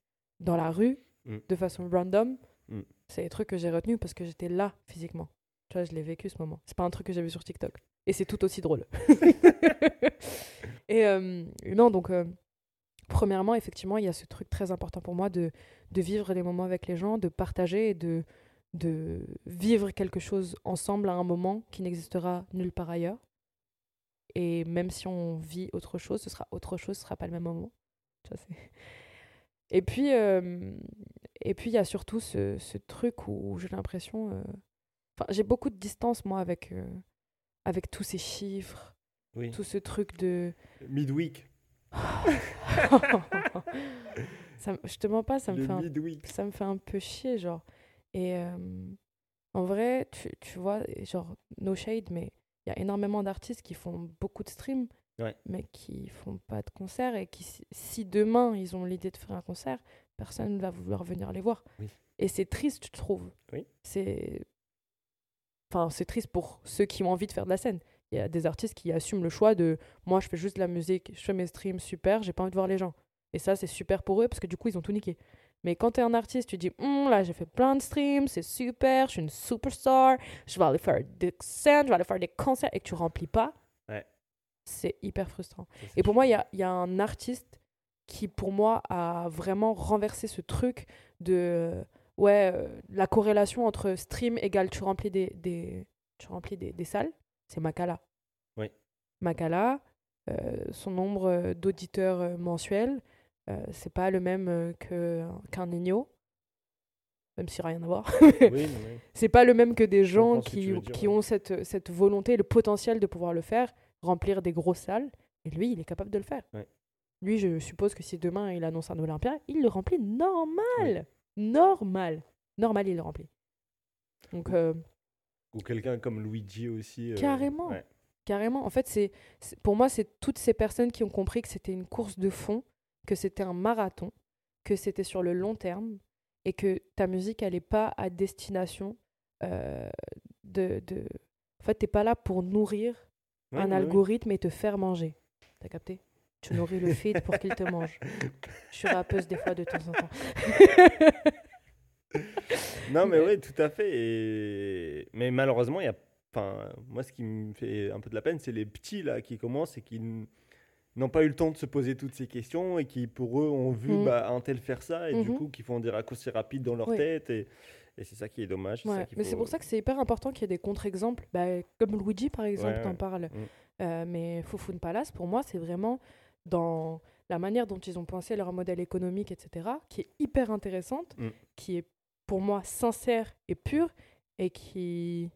dans la rue, Mm. de façon random, Mm. c'est des trucs que j'ai retenus parce que j'étais là physiquement. Tu vois, je l'ai vécu ce moment. C'est pas un truc que j'ai vu sur TikTok. Et c'est tout aussi drôle. <laughs> et euh, non, donc, euh, premièrement, effectivement, il y a ce truc très important pour moi de, de vivre des moments avec les gens, de partager et de, de vivre quelque chose ensemble à un moment qui n'existera nulle part ailleurs. Et même si on vit autre chose, ce sera autre chose, ce sera pas le même moment. Ça, c'est- <laughs> et puis, euh, et puis il y a surtout ce, ce truc où j'ai l'impression, euh, enfin, j'ai beaucoup de distance moi avec euh, avec tous ces chiffres, Oui. tout ce truc de Midweek. <laughs> ça, je te mens pas, ça me fait un ça me fait un peu chier, genre. Et, euh, En vrai, tu, tu vois, genre, no shade, mais il y a énormément d'artistes qui font beaucoup de streams, Ouais. mais qui font pas de concert et qui, si- si demain ils ont l'idée de faire un concert, personne ne va vouloir venir les voir. Oui. Et c'est triste, je trouve. Oui. C'est. Enfin, c'est triste pour ceux qui ont envie de faire de la scène. Il y a des artistes qui assument le choix de moi, je fais juste de la musique, je fais mes streams, super, j'ai pas envie de voir les gens. Et ça, c'est super pour eux parce que du coup, ils ont tout niqué. Mais quand tu es un artiste, tu dis Hum, là, j'ai fait plein de streams, c'est super, je suis une superstar, je vais aller faire des scènes, je vais aller faire des concerts et que tu remplis pas, Ouais. c'est hyper frustrant. Ça, Et pour moi, il y a, y a un artiste qui, pour moi, a vraiment renversé ce truc de ouais, euh, la corrélation entre stream égale tu remplis des, des, tu remplis des, des salles. C'est Makala. Oui. Makala, euh, son nombre euh, d'auditeurs mensuels, c'est pas le même euh, que, qu'un Nino, même s'il n'y a rien à voir. <laughs> Oui, c'est pas le même que des gens qui, dire, qui ouais. ont cette, cette volonté, le potentiel de pouvoir le faire, remplir des grosses salles. Et lui, il est capable de le faire. Ouais. Lui, je suppose que si demain il annonce un Olympia, il le remplit normal. Normal. Normal, il le remplit. Donc, euh, Ou quelqu'un comme Luigi aussi. euh, Carrément. carrément, en fait, c'est- pour moi, c'est toutes ces personnes qui ont compris que c'était une course de fond, que c'était un marathon, que c'était sur le long terme et que ta musique, elle n'est pas à destination euh, de, de... En fait, t'es pas là pour nourrir Ouais, un ouais, ouais. algorithme et te faire manger. T'as capté? Tu nourris le feed pour qu'il te mange. <laughs> Je suis rappeuse des fois de temps en temps. Non, mais Mais- oui, tout à fait. Et... Mais malheureusement, il y a. Enfin, moi, ce qui me fait un peu de la peine, c'est les petits là qui commencent et qui n'ont pas eu le temps de se poser toutes ces questions et qui, pour eux, ont vu Mhm. bah, un tel faire ça et du Mhm. coup, qui font des raccourcis rapides dans leur Oui. tête. Et, et c'est ça qui est dommage. ça mais c'est pour ça que c'est hyper important qu'il y ait des contre-exemples. Bah, comme Luigi, par exemple, Ouais, t'en ouais. parles. Mm. Euh, mais Foufoune Palace, pour moi, c'est vraiment dans la manière dont ils ont pensé leur modèle économique, etc., qui est hyper intéressante, Mm. qui est pour moi sincère et pure, et qui,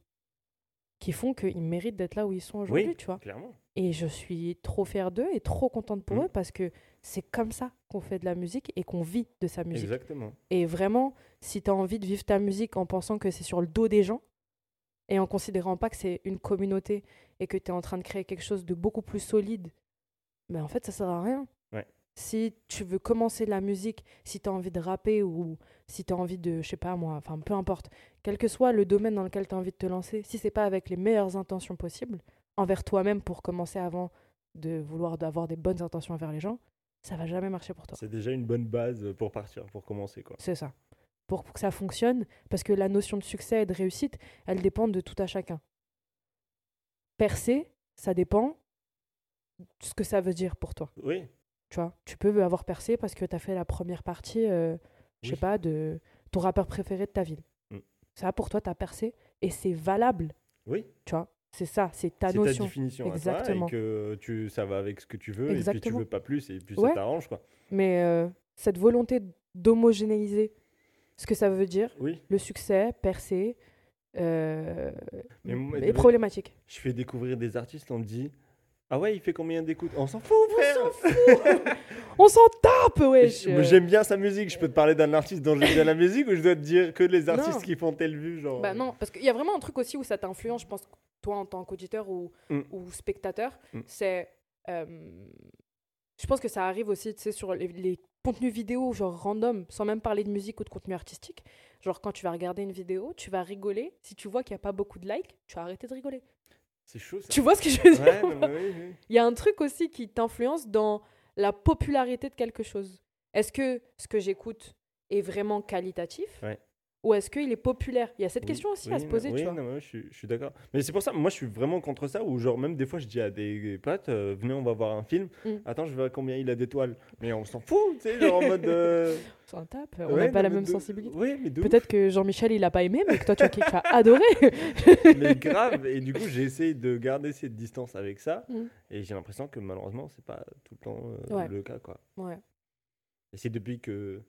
qui font qu'ils méritent d'être là où ils sont aujourd'hui, Oui. tu vois. Clairement. Et je suis trop fière d'eux et trop contente pour Mm. eux parce que c'est comme ça qu'on fait de la musique et qu'on vit de sa musique. Exactement. Et vraiment, si tu as envie de vivre ta musique en pensant que c'est sur le dos des gens et en considérant pas que c'est une communauté et que tu es en train de créer quelque chose de beaucoup plus solide, mais en fait, ça sert à rien. Si tu veux commencer la musique, si tu as envie de rapper ou si tu as envie de, je sais pas moi, enfin peu importe, quel que soit le domaine dans lequel tu as envie de te lancer, si c'est pas avec les meilleures intentions possibles, envers toi-même pour commencer avant de vouloir avoir des bonnes intentions envers les gens, ça va jamais marcher pour toi. C'est déjà une bonne base pour partir, pour commencer. Quoi. C'est ça. Pour, pour que ça fonctionne, parce que la notion de succès et de réussite, elle dépend de tout à chacun. Percer, ça dépend de ce que ça veut dire pour toi. Oui. Tu vois, tu peux avoir percé parce que tu as fait la première partie, euh, je sais Oui. pas, de ton rappeur préféré de ta ville. Mm. Ça, pour toi, tu as percé et c'est valable. Oui. Tu vois, c'est ça, c'est ta c'est ta notion. définition à Exactement. et que tu, ça va avec ce que tu veux et puis tu Exactement. veux pas plus et puis Ouais. ça t'arrange. quoi. Mais euh, cette volonté d'homogénéiser ce que ça veut dire, Oui. le succès, percer, euh, Mais moi, est problématique. Je fais découvrir des artistes, on me dit Ah ouais, il fait combien d'écoutes? On s'en fout, frère s'en <laughs> On s'en tape, wesh Moi, J'aime bien sa musique. Je peux te parler d'un artiste dont j'aime bien la musique ou je dois te dire que les artistes Non. qui font telle vue genre... Bah non, parce qu'il y a vraiment un truc aussi où ça t'influence, je pense, toi en tant qu'auditeur ou, Mm. ou spectateur, Mm. c'est... euh, je pense que ça arrive aussi, tu sais, sur les, les contenus vidéo, genre random, sans même parler de musique ou de contenu artistique. Genre quand tu vas regarder une vidéo, tu vas rigoler. Si tu vois qu'il n'y a pas beaucoup de likes, tu vas arrêter de rigoler. C'est chaud ça. Tu vois ce que je veux dire Ouais, oui, oui. Il y a un truc aussi qui t'influence dans la popularité de quelque chose. Est-ce que ce que j'écoute est vraiment qualitatif? Ouais. Ou est-ce qu'il est populaire? Il y a cette Oui, question aussi à se poser, oui, tu vois. non, mais ouais, je suis, d'accord. Mais c'est pour ça, moi je suis vraiment contre ça, où genre même des fois je dis à des potes, euh, venez on va voir un film, Mm. attends je vois combien il a d'étoiles. Mais on s'en fout, tu sais, genre en mode... euh, <laughs> On s'en tape, on n'a ouais, pas la même de- sensibilité. Ouais, Peut-être que Jean-Michel, il a pas aimé, mais que toi, tu as, tu as adoré. mais grave. Et du coup j'ai essayé de garder cette distance avec ça, Mm. et j'ai l'impression que malheureusement c'est pas tout le temps euh, Ouais. le cas, quoi. Ouais. Et c'est depuis que...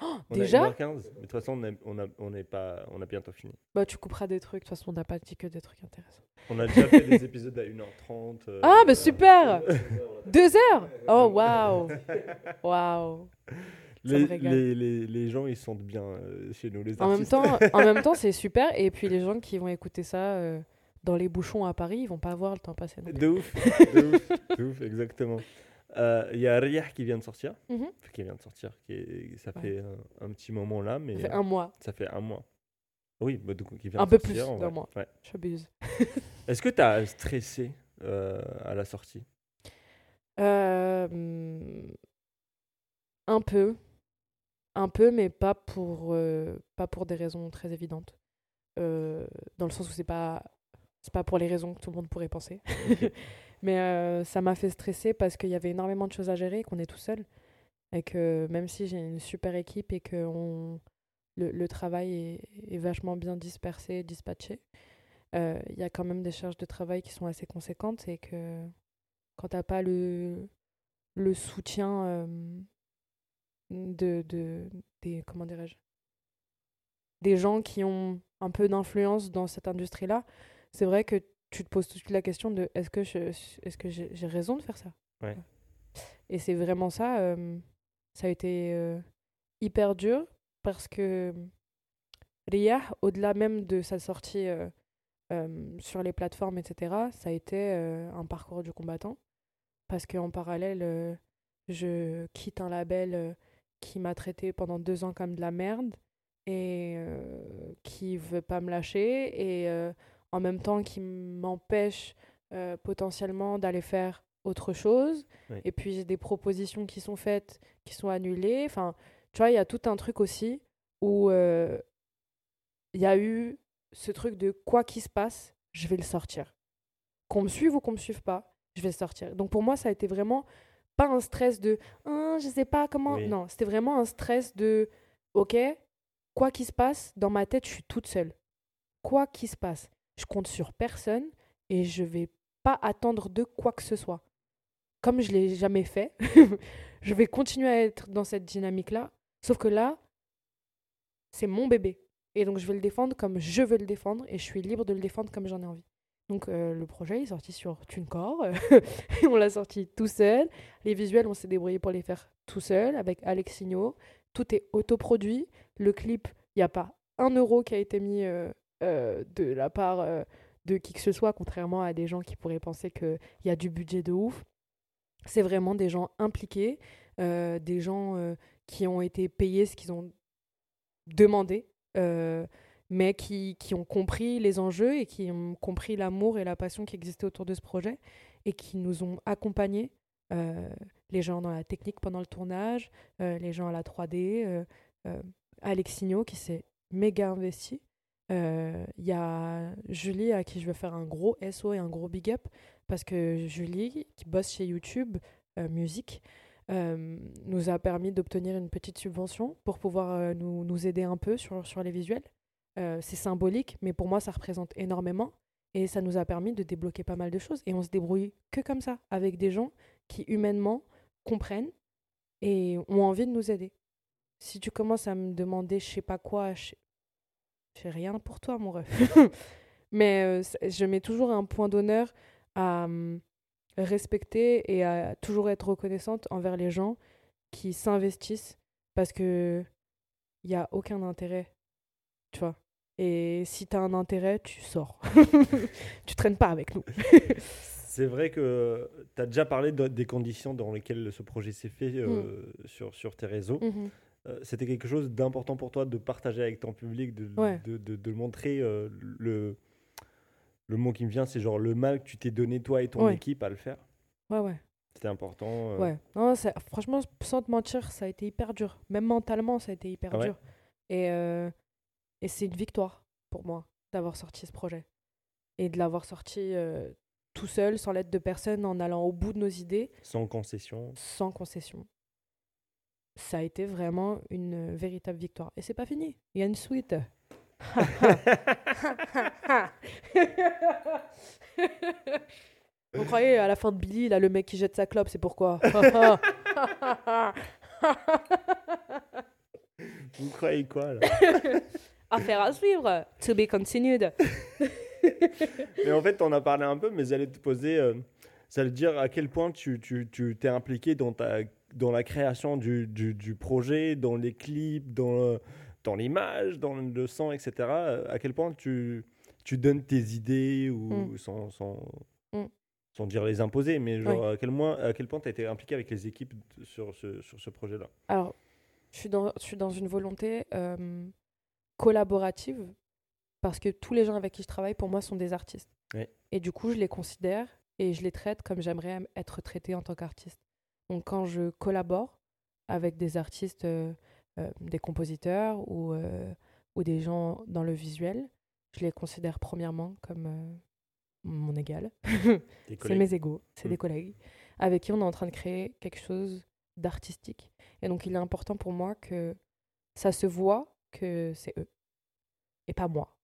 Oh, On a déjà 1h15, mais de toute façon on a, on a, on est pas, on a bientôt fini. Bah, tu couperas des trucs. De toute façon, on n'a pas dit que des trucs intéressants. On a déjà fait des épisodes à 1h30. euh, Ah, bah euh, super Deux heures? Oh, waouh Waouh Les, les, les, les gens, ils se sentent bien euh, chez nous, les En même artistes. temps, <laughs> en même temps, c'est super. Et puis les gens qui vont écouter ça euh, dans les bouchons à Paris, ils vont pas voir le temps passer. De ouf, de ouf, de ouf, exactement. Euh, Il y a Riyah qui vient de sortir, Mhm. Enfin, qui vient de sortir, qui est- ça Ouais. fait un, un petit moment là, mais Ça fait un mois, ça fait un mois. Oui, bah, donc, qui vient Un de peu sortir, plus d'un mois. Ouais. j'abuse. <laughs> Est-ce que tu as stressé euh, à la sortie? Euh, un peu. Un peu, mais pas pour, euh, pas pour des raisons très évidentes. Euh, dans le sens où c'est pas, c'est pas pour les raisons que tout le monde pourrait penser. <laughs> mais euh, ça m'a fait stresser parce qu'il y avait énormément de choses à gérer qu'on est tout seul. Et que même si j'ai une super équipe et que on, le, travail est, vachement bien dispersé, dispatché, euh, il y a quand même des charges de travail qui sont assez conséquentes et que quand t'as pas le, le soutien euh, de, de des comment des gens qui ont un peu d'influence dans cette industrie-là, c'est vrai que tu te poses tout de suite la question de est-ce que je est-ce que j'ai raison de faire ça? Ouais. Et c'est vraiment ça. euh, ça a été euh, hyper dur parce que Riyah, au-delà même de sa sortie euh, sur les plateformes, etc., ça a été un parcours du combattant. Parce qu'en parallèle, je quitte un label qui m'a traité pendant deux ans comme de la merde et qui veut pas me lâcher et en même temps qui m'empêche euh, potentiellement d'aller faire autre chose. Oui. Et puis j'ai des propositions qui sont faites, qui sont annulées. Enfin, tu vois, il y a tout un truc aussi où euh, il y a eu ce truc de quoi qu'il se passe, je vais le sortir. Qu'on me suive ou qu'on me suive pas, je vais le sortir. Donc pour moi, ça a été vraiment pas un stress de Ah, je sais pas comment. Oui. Non, c'était vraiment un stress de ok, quoi qu'il se passe, dans ma tête, je suis toute seule. Quoi qu'il se passe, je compte sur personne et je vais pas attendre de quoi que ce soit. Comme je l'ai jamais fait, <laughs> je vais continuer à être dans cette dynamique-là. Sauf que là, c'est mon bébé. Et donc, je vais le défendre comme je veux le défendre et je suis libre de le défendre comme j'en ai envie. Donc, euh, le projet est sorti sur TuneCore. <laughs> on l'a sorti tout seul. Les visuels, on s'est débrouillé pour les faire tout seul avec Alex Signot. Tout est autoproduit. Le clip, il n'y a pas un euro qui a été mis euh, euh, de la part euh, de qui que ce soit, contrairement à des gens qui pourraient penser qu'il y a du budget de ouf. C'est vraiment des gens impliqués, euh, des gens qui ont été payés ce qu'ils ont demandé, mais qui, qui ont compris les enjeux et qui ont compris l'amour et la passion qui existait autour de ce projet et qui nous ont accompagnés, les gens dans la technique pendant le tournage, les gens à la 3D, euh, euh, Alex Signot qui s'est méga investi. Euh, Il y a Julie à qui je veux faire un gros SO et un gros big up parce que Julie, qui bosse chez YouTube euh, Musique, euh, nous a permis d'obtenir une petite subvention pour pouvoir nous, nous aider un peu sur, sur les visuels. C'est symbolique, mais pour moi, ça représente énormément. Et ça nous a permis de débloquer pas mal de choses. Et on se débrouille que comme ça, avec des gens qui humainement comprennent et ont envie de nous aider. Si tu commences à me demander je sais pas quoi, je j'ai rien pour toi, mon ref. <laughs> Mais euh, je mets toujours un point d'honneur à hum, respecter et à toujours être reconnaissante envers les gens qui s'investissent parce que il y a aucun intérêt, tu vois. Et si tu as un intérêt, tu sors. <laughs> tu traînes pas avec nous. <laughs> C'est vrai que tu as déjà parlé de- des conditions dans lesquelles ce projet s'est fait euh, sur, sur tes réseaux. Mhm. Euh, C'était quelque chose d'important pour toi de partager avec ton public, de, Ouais. de, de, de le montrer. euh, le, le mot qui me vient, c'est genre le mal que tu t'es donné toi et ton Ouais. équipe à le faire. Ouais, ouais. C'était important. euh, Ouais. Non, ça- franchement, sans te mentir, ça a été hyper dur. Même mentalement, ça a été hyper Ah ouais dur. Et, euh, et c'est une victoire pour moi d'avoir sorti ce projet. Et de l'avoir sorti euh, tout seul, sans l'aide de personne, en allant au bout de nos idées, Sans concession. sans concession. Ça a été vraiment une véritable victoire. Et c'est pas fini. Il y a une suite. <laughs> Vous croyez à la fin de Billy, là, le mec qui jette sa clope, c'est pourquoi <laughs> Vous croyez quoi là <laughs> Affaire à suivre. To be continued. Mais en fait, on a parlé un peu, mais j'allais te poser, euh, ça veut dire à quel point tu tu- tu t'es impliqué dans ta dans la création du, du, du projet, dans les clips, dans, l'image, dans le son, etc. euh, À quel point tu, tu donnes tes idées ou Mm. sans, sans, Mm. sans dire les imposer, mais genre, Oui. à, quel moins, à quel point tu as été impliqué avec les équipes sur ce, sur ce projet-là? Alors, je suis dans, je suis dans une volonté euh, collaborative parce que tous les gens avec qui je travaille, pour moi, sont des artistes. Et du coup, je les considère et je les traite comme j'aimerais m- être traité en tant qu'artiste. Donc, quand je collabore avec des artistes, euh, euh, des compositeurs ou, euh, ou des gens dans le visuel, je les considère premièrement comme mon égal. <laughs> C'est mes égaux, c'est Mm. des collègues avec qui on est en train de créer quelque chose d'artistique. Et donc, il est important pour moi que ça se voit que c'est eux et pas moi.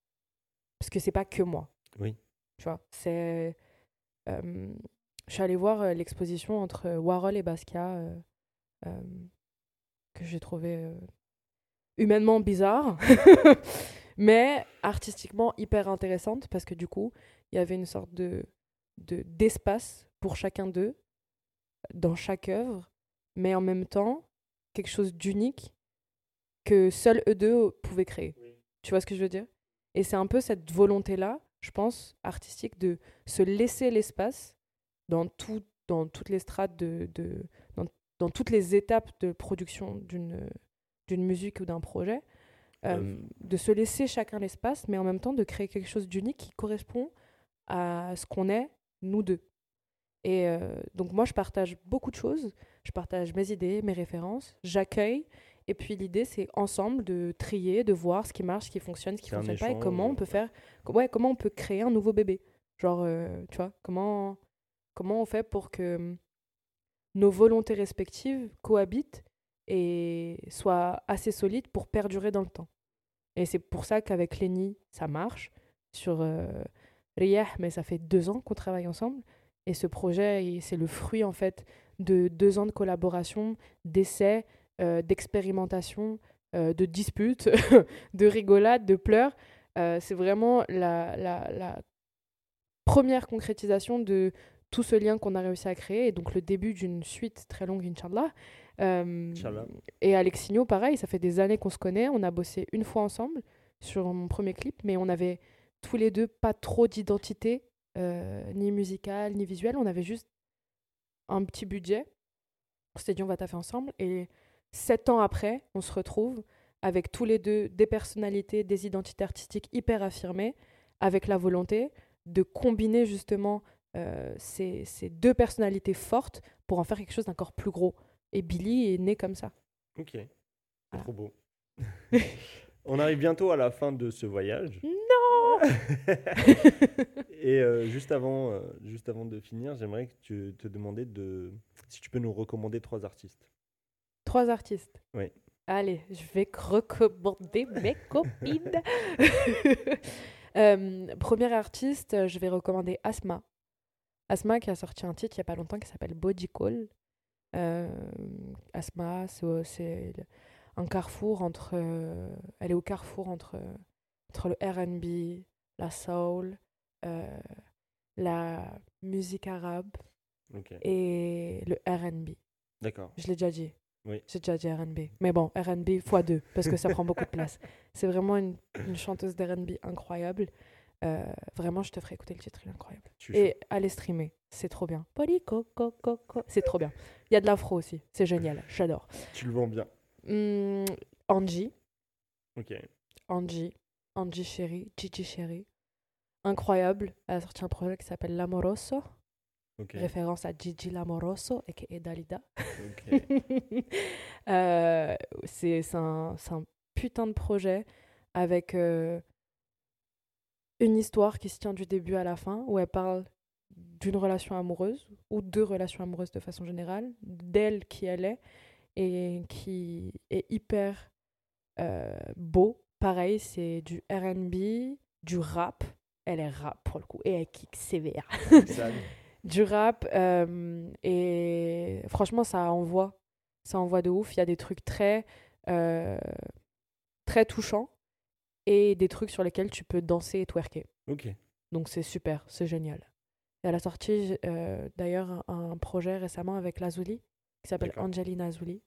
Parce que c'est pas que moi. Oui. Tu vois, c'est. euh, je suis allée voir euh, l'exposition entre Warhol et Basquiat euh, euh, que j'ai trouvé euh, humainement bizarre, <laughs> mais artistiquement hyper intéressante parce que du coup, il y avait une sorte de de- d'espace pour chacun d'eux dans chaque œuvre, mais en même temps quelque chose d'unique que seuls eux deux pouvaient créer. Tu vois ce que je veux dire? Et c'est un peu cette volonté-là, je pense, artistique, de se laisser l'espace dans, tout, dans toutes les strates, de, de, dans, dans toutes les étapes de production d'une musique ou d'un projet, euh, Euh, de se laisser chacun l'espace, mais en même temps de créer quelque chose d'unique qui correspond à ce qu'on est, nous deux. Et euh, donc moi, je partage beaucoup de choses. Je partage mes idées, mes références, j'accueille. Et puis l'idée, c'est ensemble de trier, de voir ce qui marche, ce qui fonctionne, ce qui un fonctionne pas, et comment on peut ouais. faire, ouais, comment on peut créer un nouveau bébé. Genre, euh, tu vois, comment, comment on fait pour que hum, nos volontés respectives cohabitent et soient assez solides pour perdurer dans le temps. Et c'est pour ça qu'avec Lenny, ça marche. Sur euh, mais ça fait deux ans qu'on travaille ensemble. Et ce projet, c'est le fruit en fait de deux ans de collaboration, d'essais, euh, d'expérimentation, euh, de disputes, <laughs> de rigolades, de pleurs. Euh, c'est vraiment la première concrétisation de tout ce lien qu'on a réussi à créer et donc le début d'une suite très longue, Inch'Allah. Euh, Inch'Allah. et Alexinho, pareil, ça fait des années qu'on se connaît. On a bossé une fois ensemble sur mon premier clip, mais on avait tous les deux pas trop d'identité, euh, ni musicale, ni visuelle. On avait juste un petit budget. On s'était dit, on va taffer ensemble. Et sept ans après, on se retrouve avec tous les deux des personnalités, des identités artistiques hyper affirmées, avec la volonté de combiner justement ces, ces deux personnalités fortes pour en faire quelque chose d'encore plus gros. Et Billy est né comme ça. Ok. Voilà. Trop beau. <laughs> On arrive bientôt à la fin de ce voyage. Non <laughs> Et euh, juste, avant, euh, juste avant de finir, j'aimerais que tu te demander de, si tu peux nous recommander trois artistes. Trois artistes. Oui. Allez, je vais recommander mes <laughs> copines. Euh, premier artiste, euh, je vais recommander Asma. Asma qui a sorti un titre il n'y a pas longtemps qui s'appelle Body Call. Euh, Asma, c'est un carrefour entre. euh, elle est au carrefour entre, entre le RB, la soul, euh, la musique arabe et le RB. D'accord. Je l'ai déjà dit. Oui. J'ai déjà dit RB. Mais bon, RB x2, parce que ça prend beaucoup de place. <laughs> C'est vraiment une, une chanteuse d'RB incroyable. Euh, vraiment, je te ferai écouter le titre, il est incroyable. Et allez streamer, c'est trop bien. Poli coco coco, c'est trop bien. Il y a de l'afro aussi, c'est génial, j'adore. Tu le vends bien. Hum, Angie, Ok. Angie, Angie chérie, Gigi chérie. Incroyable, elle a sorti un projet qui s'appelle L'Amoroso, Ok. référence à Gigi L'Amoroso et Dalida. ok. <laughs> Euh, c'est un, un putain de projet avec euh, une histoire qui se tient du début à la fin, où elle parle d'une relation amoureuse, ou deux relations amoureuses de façon générale, d'elle qui elle est, et qui est hyper euh, beau. Pareil, c'est du RB, du rap. Elle est rap pour le coup, et elle kick sévère. <laughs> Du rap euh, et franchement ça envoie. Ça envoie de ouf. Il y a des trucs très euh, très touchants et des trucs sur lesquels tu peux danser et twerker ok. donc c'est super c'est génial et elle a sorti euh, d'ailleurs un, un projet récemment avec Lazuli qui s'appelle. Angelina Azouli.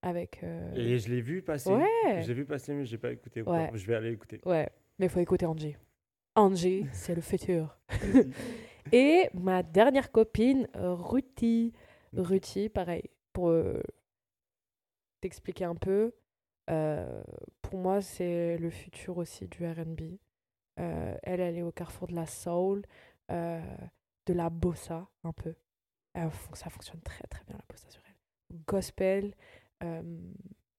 Avec. euh, Et je l'ai vu passer. Ouais. Je l'ai vu passer, mais j'ai pas écouté. Ouais. Je vais aller écouter. Ouais, mais il faut écouter Angie. Angie, c'est le futur. <laughs> Et ma dernière copine. Ok. Ruthie, pareil, pour euh, t'expliquer un peu, euh, pour moi, c'est le futur aussi du RB. Euh, elle, elle est au carrefour de la soul, euh, de la bossa, un peu. Ça fonctionne très très bien, la bossa sur elle. Gospel.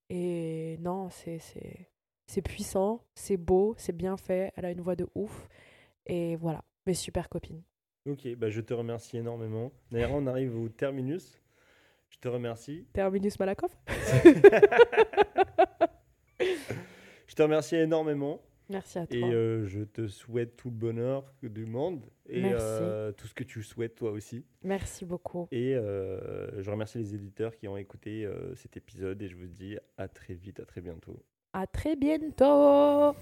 et non, c'est puissant, c'est beau, c'est bien fait. Elle a une voix de ouf. Et voilà, mes super copines. Ok, bah, je te remercie énormément. D'ailleurs, on arrive au terminus. Je te remercie. Terminus Malakoff <laughs> Je te remercie énormément. Merci à toi. Et euh, je te souhaite tout le bonheur du monde. Et euh, tout ce que tu souhaites toi aussi. Merci beaucoup. Et euh, je remercie les éditeurs qui ont écouté cet épisode. Et je vous dis à très vite, à très bientôt. À très bientôt